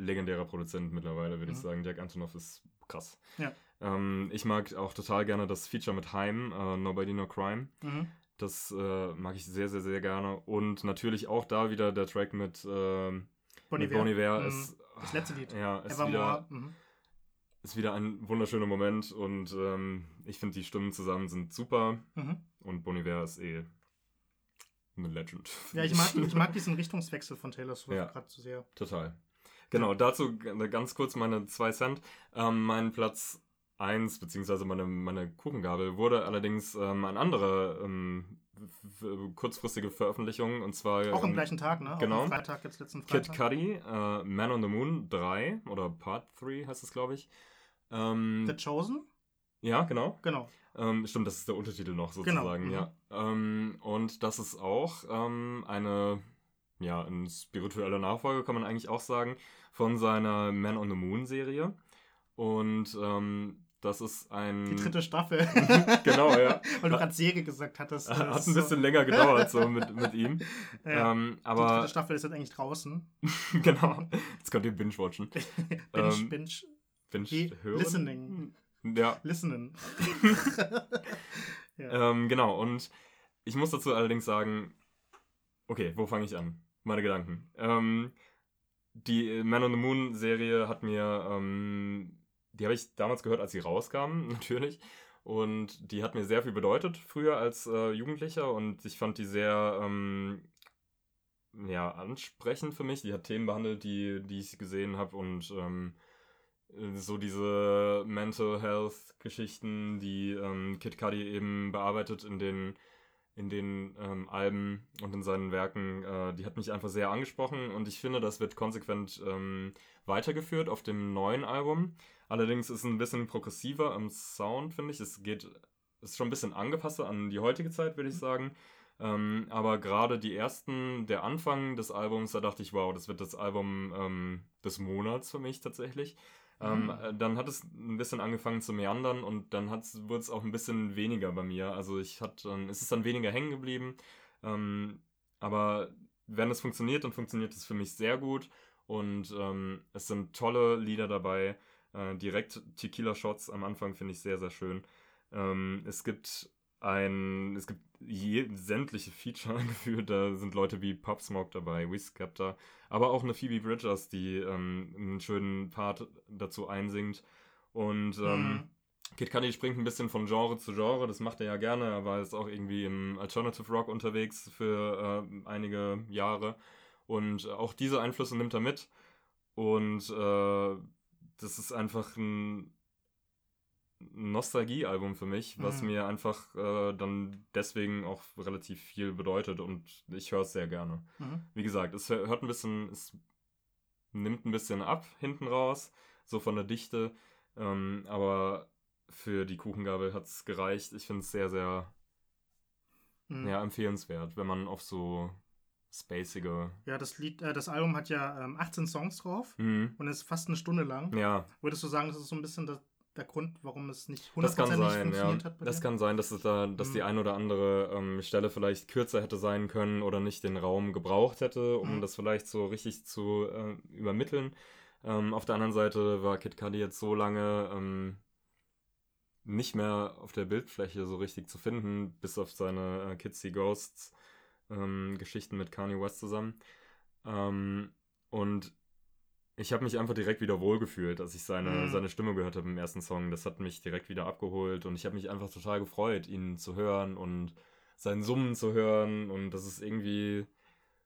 legendärer Produzent mittlerweile, würde mhm. ich sagen. Jack Antonoff ist krass. Ja. Ähm, ich mag auch total gerne das Feature mit Heim, uh, Nobody No Crime. Mhm. Das äh, mag ich sehr, sehr, sehr gerne. Und natürlich auch da wieder der Track mit, äh, Bon Iver. Mhm. Ist, das letzte Lied. Ja, ist wieder, mhm. ist wieder ein wunderschöner Moment und ähm, ich finde, die Stimmen zusammen sind super. Mhm. Und Bon Iver ist eh eine Legend. Ja, ich mag, ich mag diesen Richtungswechsel von Taylor Swift ja, gerade zu sehr. Total. Genau, dazu ganz kurz meine zwei Cent. Ähm, mein Platz 1, beziehungsweise meine, meine Kuchengabel, wurde allerdings ähm, ein anderer ähm, kurzfristige Veröffentlichung und zwar. Auch am ähm, gleichen Tag, ne? Genau. Freitag, jetzt letzten Freitag. Kid Cudi, äh, Man on the Moon 3 oder Part 3 heißt es, glaube ich. Ähm, the Chosen? Ja, genau. Genau. Ähm, stimmt, das ist der Untertitel noch genau, sozusagen, genau. ja. Ähm, und das ist auch ähm, eine, ja, ein spiritueller Nachfolger, kann man eigentlich auch sagen, von seiner Man on the Moon Serie. Und ähm, das ist ein. Die dritte Staffel. genau, ja. Weil du gerade Serie gesagt hattest. Hat ein bisschen so. länger gedauert, so mit, mit ihm. Ja, ähm, aber die dritte Staffel ist jetzt eigentlich draußen. genau. Jetzt könnt ihr binge-watchen. binge, ähm, binge. Binge hören. Listening. Ja. Listening. ja. Ähm, genau, und ich muss dazu allerdings sagen, okay, wo fange ich an? Meine Gedanken. Ähm, die Man on the Moon Serie hat mir ähm, die habe ich damals gehört, als sie rauskamen, natürlich. Und die hat mir sehr viel bedeutet früher als äh, Jugendlicher und ich fand die sehr ähm, ja, ansprechend für mich. Die hat Themen behandelt, die, die ich gesehen habe und ähm, so diese Mental Health Geschichten, die ähm, Kid Cudi eben bearbeitet in den in den ähm, Alben und in seinen Werken, äh, die hat mich einfach sehr angesprochen und ich finde, das wird konsequent ähm, weitergeführt auf dem neuen Album. Allerdings ist es ein bisschen progressiver im Sound, finde ich. Es geht, ist schon ein bisschen angepasster an die heutige Zeit, würde ich mhm. sagen. Ähm, aber gerade die ersten, der Anfang des Albums, da dachte ich, wow, das wird das Album ähm, des Monats für mich tatsächlich. Ähm, mhm. Ähm, dann hat es ein bisschen angefangen zu meandern und dann wurde es auch ein bisschen weniger bei mir. Also ich hat, ähm, es ist dann weniger hängen geblieben. Ähm, aber wenn es funktioniert, dann funktioniert es für mich sehr gut. Und ähm, es sind tolle Lieder dabei. Äh, direkt Tequila Shots am Anfang finde ich sehr, sehr schön. Ähm, es gibt ein, es gibt je, sämtliche Feature gefühlt, da sind Leute wie Pop Smoke dabei, Whiskapta, aber auch eine Phoebe Bridgers, die ähm, einen schönen Part dazu einsingt. Und ähm, mhm. Kid Cudi springt ein bisschen von Genre zu Genre, das macht er ja gerne, er war jetzt auch irgendwie im Alternative Rock unterwegs für äh, einige Jahre. Und auch diese Einflüsse nimmt er mit. Und äh, das ist einfach ein Nostalgie-Album für mich, was mhm. mir einfach äh, dann deswegen auch relativ viel bedeutet und ich höre es sehr gerne. Mhm. Wie gesagt, es hört ein bisschen, es nimmt ein bisschen ab hinten raus, so von der Dichte, ähm, aber für die Kuchengabel hat es gereicht. Ich finde es sehr, sehr mhm. ja, empfehlenswert, wenn man auf so spacige. Ja, das Lied, äh, das Album hat ja ähm, 18 Songs drauf mhm. und ist fast eine Stunde lang. Ja. Würdest du sagen, das ist so ein bisschen das, der Grund, warum es nicht 100% das kann sein, funktioniert ja. hat? das dir? kann sein, dass es da, dass mhm. die ein oder andere ähm, Stelle vielleicht kürzer hätte sein können oder nicht den Raum gebraucht hätte, um mhm. das vielleicht so richtig zu äh, übermitteln. Ähm, auf der anderen Seite war Kid Cudi jetzt so lange ähm, nicht mehr auf der Bildfläche so richtig zu finden, bis auf seine äh, Kids See Ghosts ähm, Geschichten mit Kanye West zusammen. Ähm, und ich habe mich einfach direkt wieder wohlgefühlt, als ich seine, mhm. seine Stimme gehört habe im ersten Song. Das hat mich direkt wieder abgeholt und ich habe mich einfach total gefreut, ihn zu hören und seinen Summen zu hören. Und das ist irgendwie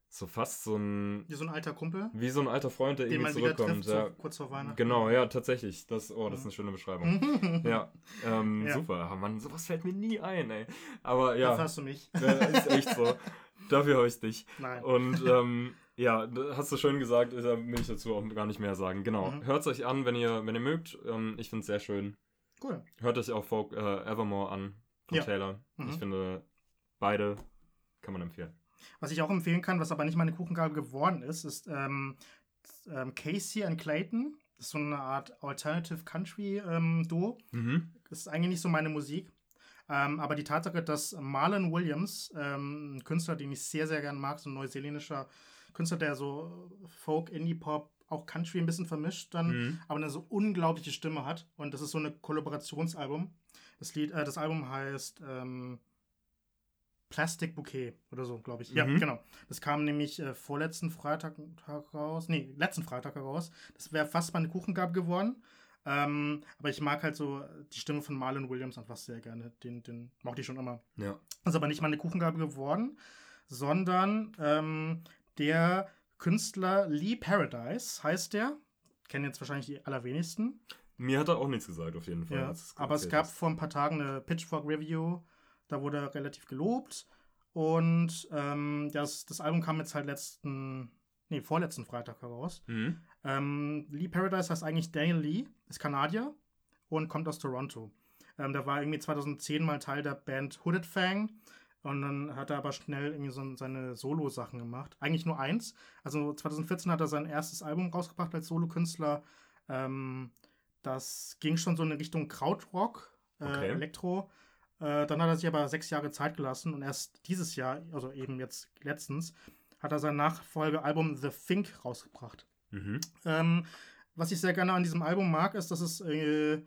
so fast so ein. Wie so ein alter Kumpel? Wie so ein alter Freund, der irgendwie zurückkommt. Trifft, ja. kurz vor Weihnachten. Genau, ja, tatsächlich. Das, oh, das ist eine schöne Beschreibung. ja, ähm, ja, super. Oh Mann, sowas fällt mir nie ein, ey. Aber ja. Das hast du mich. Äh, ist echt so. Dafür habe ich dich. Nein. Und ähm, ja, hast du schön gesagt, da will ich dazu auch gar nicht mehr sagen. Genau. Mhm. Hört es euch an, wenn ihr, wenn ihr mögt. Ähm, ich finde es sehr schön. Cool. Hört euch auch Folk, äh, Evermore an. von Ja. Taylor. Mhm. Ich finde, beide kann man empfehlen. Was ich auch empfehlen kann, was aber nicht meine Kuchengabel geworden ist, ist ähm, ähm, Casey and Clayton. Das ist so eine Art Alternative Country ähm, Duo. Mhm. Das ist eigentlich nicht so meine Musik. Ähm, aber die Tatsache, dass Marlon Williams, ähm, ein Künstler, den ich sehr, sehr gern mag, so ein neuseeländischer Künstler, der so Folk, Indie-Pop, auch Country ein bisschen vermischt dann, Mhm. aber eine so unglaubliche Stimme hat. Und das ist so ein Kollaborationsalbum. Das Lied, äh, das Album heißt ähm, Plastic Bouquet oder so, glaube ich. Ja, Mhm. genau. Das kam nämlich äh, vorletzten Freitag Tag raus. Nee, letzten Freitag heraus. Das wäre fast meine Kuchengabe geworden. Ähm, aber ich mag halt so die Stimme von Marlon Williams einfach sehr gerne. Den, den mochte ich schon immer. Ja. Das ist aber nicht meine Kuchengabe geworden, sondern ähm, der Künstler Lee Paradise heißt der. Kennen jetzt wahrscheinlich die allerwenigsten. Mir hat er auch nichts gesagt, auf jeden Fall. Ja, aber es gab hast. vor ein paar Tagen eine Pitchfork Review, da wurde er relativ gelobt. Und ähm, das, das Album kam jetzt halt letzten, nee, vorletzten Freitag heraus. Mhm. Ähm, Lee Paradise heißt eigentlich Daniel Lee, ist Kanadier und kommt aus Toronto. Ähm, der war irgendwie 2010 mal Teil der Band Hooded Fang und dann hat er aber schnell irgendwie so seine Solo-Sachen gemacht. Eigentlich nur eins. Also 2014 hat er sein erstes Album rausgebracht als Solokünstler. Ähm, das ging schon so in Richtung Krautrock, äh, Okay. Elektro. Äh, dann hat er sich aber sechs Jahre Zeit gelassen und erst dieses Jahr, also eben jetzt letztens, hat er sein Nachfolgealbum The Think rausgebracht. Mhm. Ähm, was ich sehr gerne an diesem Album mag, ist, dass es äh,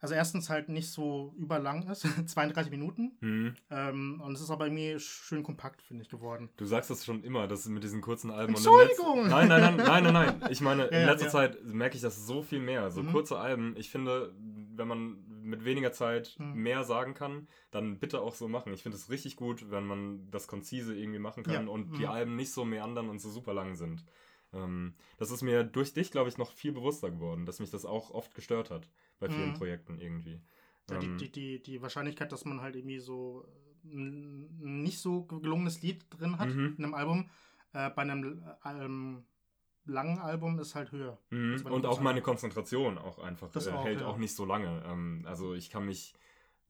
also erstens halt nicht so überlang ist, 32 Minuten. Mhm. Ähm, und es ist aber irgendwie schön kompakt, finde ich, geworden. Du sagst das schon immer, dass mit diesen kurzen Alben. Entschuldigung! Nein, nein, nein, nein, nein, nein. Ich meine, Ja, in letzter ja. Zeit merke ich das so viel mehr. So Mhm. kurze Alben. Ich finde, wenn man mit weniger Zeit Mhm. mehr sagen kann, dann bitte auch so machen. Ich finde es richtig gut, wenn man das konzise irgendwie machen kann Ja, und mhm. die Alben nicht so meandern und so super lang sind. Ähm, das ist mir durch dich, glaube ich, noch viel bewusster geworden, dass mich das auch oft gestört hat bei vielen Mhm. Projekten irgendwie. Ja, die, Ähm, die, die, die Wahrscheinlichkeit, dass man halt irgendwie so ein nicht so gelungenes Lied drin hat Mhm. in einem Album, äh, bei einem ähm, langen Album ist halt höher. Mhm. Und auch meine Konzentration auch einfach Das äh, auch, hält ja. auch nicht so lange. Ähm, also ich kann mich,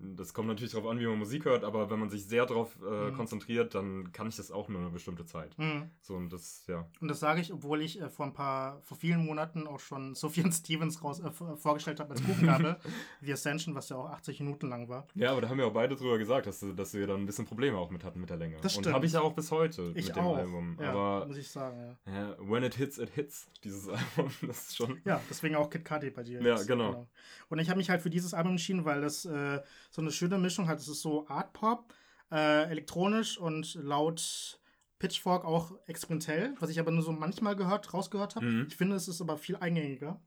das kommt natürlich darauf an, wie man Musik hört, aber wenn man sich sehr darauf äh, Mhm. konzentriert, dann kann ich das auch nur eine bestimmte Zeit. Mhm. So und das, ja. Und das sage ich, obwohl ich äh, vor ein paar, vor vielen Monaten auch schon Sophian Stevens raus, äh, vor- vorgestellt habe als Kuchengabe, The Ascension, was ja auch 80 Minuten lang war. Ja, aber da haben wir auch beide drüber gesagt, dass, dass wir da ein bisschen Probleme auch mit hatten mit der Länge. Das und stimmt. habe ich ja auch bis heute Ich mit dem auch. Album. ja, aber muss ich sagen, ja. when it hits, it hits, dieses Album, das ist schon. Ja, deswegen auch Kid Cudi bei dir. Ja, genau. Und ich habe mich halt für dieses Album entschieden, weil es äh, so eine schöne Mischung hat. Es ist so Art Pop, äh, elektronisch und laut Pitchfork auch experimentell, was ich aber nur so manchmal gehört, rausgehört habe. Mhm. Ich finde, es ist aber viel eingängiger,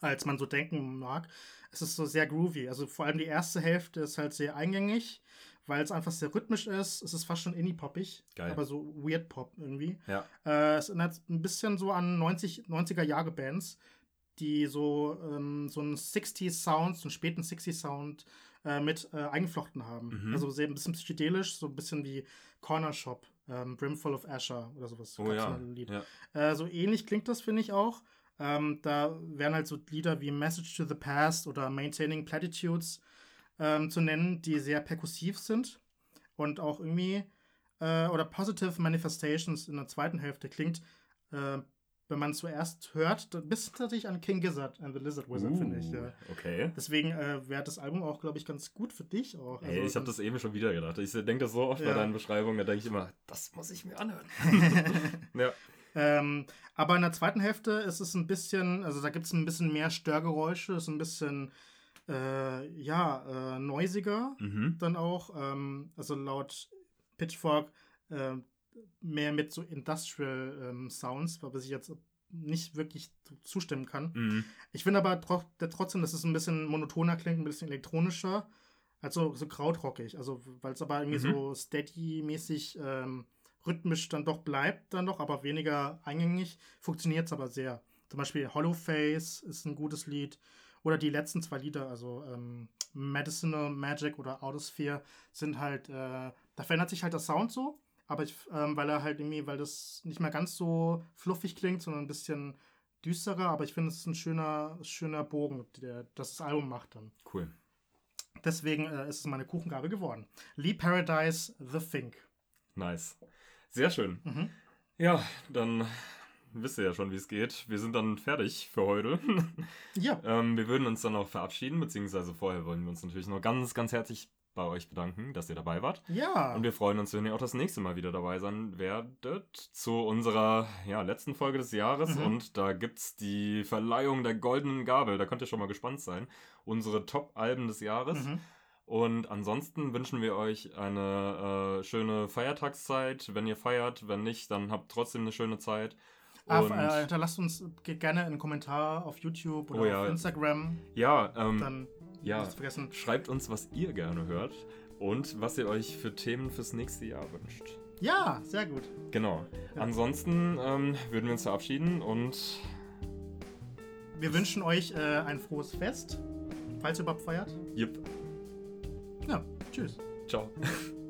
als man so denken mag. Es ist so sehr groovy. Also vor allem die erste Hälfte ist halt sehr eingängig, weil es einfach sehr rhythmisch ist. Es ist fast schon indie-poppig, aber so weird Pop irgendwie. Ja. Äh, es erinnert ein bisschen so an 90, 90er-Jahre-Bands, die so, ähm, so einen 60s-Sound, so einen späten 60s-Sound äh, mit äh, eingeflochten haben. Mhm. Also sehr ein bisschen psychedelisch, so ein bisschen wie Corner Shop, ähm, Brimful of Asher oder sowas. Oh ja. ja. Äh, so ähnlich klingt das, finde ich auch. Ähm, da wären halt so Lieder wie Message to the Past oder Maintaining Platitudes ähm, zu nennen, die sehr perkussiv sind und auch irgendwie äh, oder Positive Manifestations in der zweiten Hälfte klingt, äh, wenn man es zuerst hört, da- bis tatsächlich an King Gizzard and the Lizard Wizard, finde ich. Uh, Ja. Okay. Deswegen äh, wäre das Album auch, glaube ich, ganz gut für dich auch. Ey, ich habe das eben schon wieder gedacht. Ich denke das so oft bei Ja. deinen Beschreibungen, da denke ich immer, das muss ich mir anhören. ja. Ähm, aber in der zweiten Hälfte ist es ein bisschen, also da gibt es ein bisschen mehr Störgeräusche, ist ein bisschen, äh, ja, äh, noisiger Mhm. dann auch. Ähm, also laut Pitchfork äh, mehr mit so Industrial ähm, Sounds, was ich jetzt nicht wirklich zu- zustimmen kann. Mhm. Ich finde aber tro trotzdem, dass es ein bisschen monotoner klingt, ein bisschen elektronischer, also so krautrockig. Also, weil es aber irgendwie Mhm. so steady-mäßig ähm, rhythmisch dann doch bleibt, dann doch, aber weniger eingängig, funktioniert es aber sehr. Zum Beispiel Hollow Face ist ein gutes Lied. Oder die letzten zwei Lieder, also ähm, Medicinal Magic oder Autosphere, sind halt, äh, da verändert sich halt der Sound so, aber ich, ähm, weil er halt irgendwie, weil das nicht mehr ganz so fluffig klingt, sondern ein bisschen düsterer, aber ich finde, es ist ein schöner, schöner Bogen, der das Album macht dann. Cool. Deswegen äh, ist es meine Kuchengabe geworden. Lee Paradise, The Fink. Nice. Sehr schön. Mhm. Ja, dann wisst ihr ja schon, wie es geht. Wir sind dann fertig für heute. Ja. ähm, wir würden uns dann auch verabschieden, beziehungsweise vorher wollen wir uns natürlich noch ganz, ganz herzlich bei euch bedanken, dass ihr dabei wart. Ja. Und wir freuen uns, wenn ihr auch das nächste Mal wieder dabei sein werdet zu unserer ja, letzten Folge des Jahres. Mhm. Und da gibt es die Verleihung der Goldenen Gabel. Da könnt ihr schon mal gespannt sein. Unsere Top-Alben des Jahres. Mhm. Und ansonsten wünschen wir euch eine äh, schöne Feiertagszeit, wenn ihr feiert. Wenn nicht, dann habt trotzdem eine schöne Zeit. Ah, Und äh, hinterlasst uns ge- gerne einen Kommentar auf YouTube oder Oh ja. auf Instagram. ja, ähm, Dann ja, schreibt uns, was ihr gerne hört und was ihr euch für Themen fürs nächste Jahr wünscht. Ja, sehr gut. Genau. Ja. Ansonsten ähm, würden wir uns verabschieden und Wir wünschen euch äh, ein frohes Fest, falls ihr überhaupt feiert. jupp, Ja, tschüss. ciao.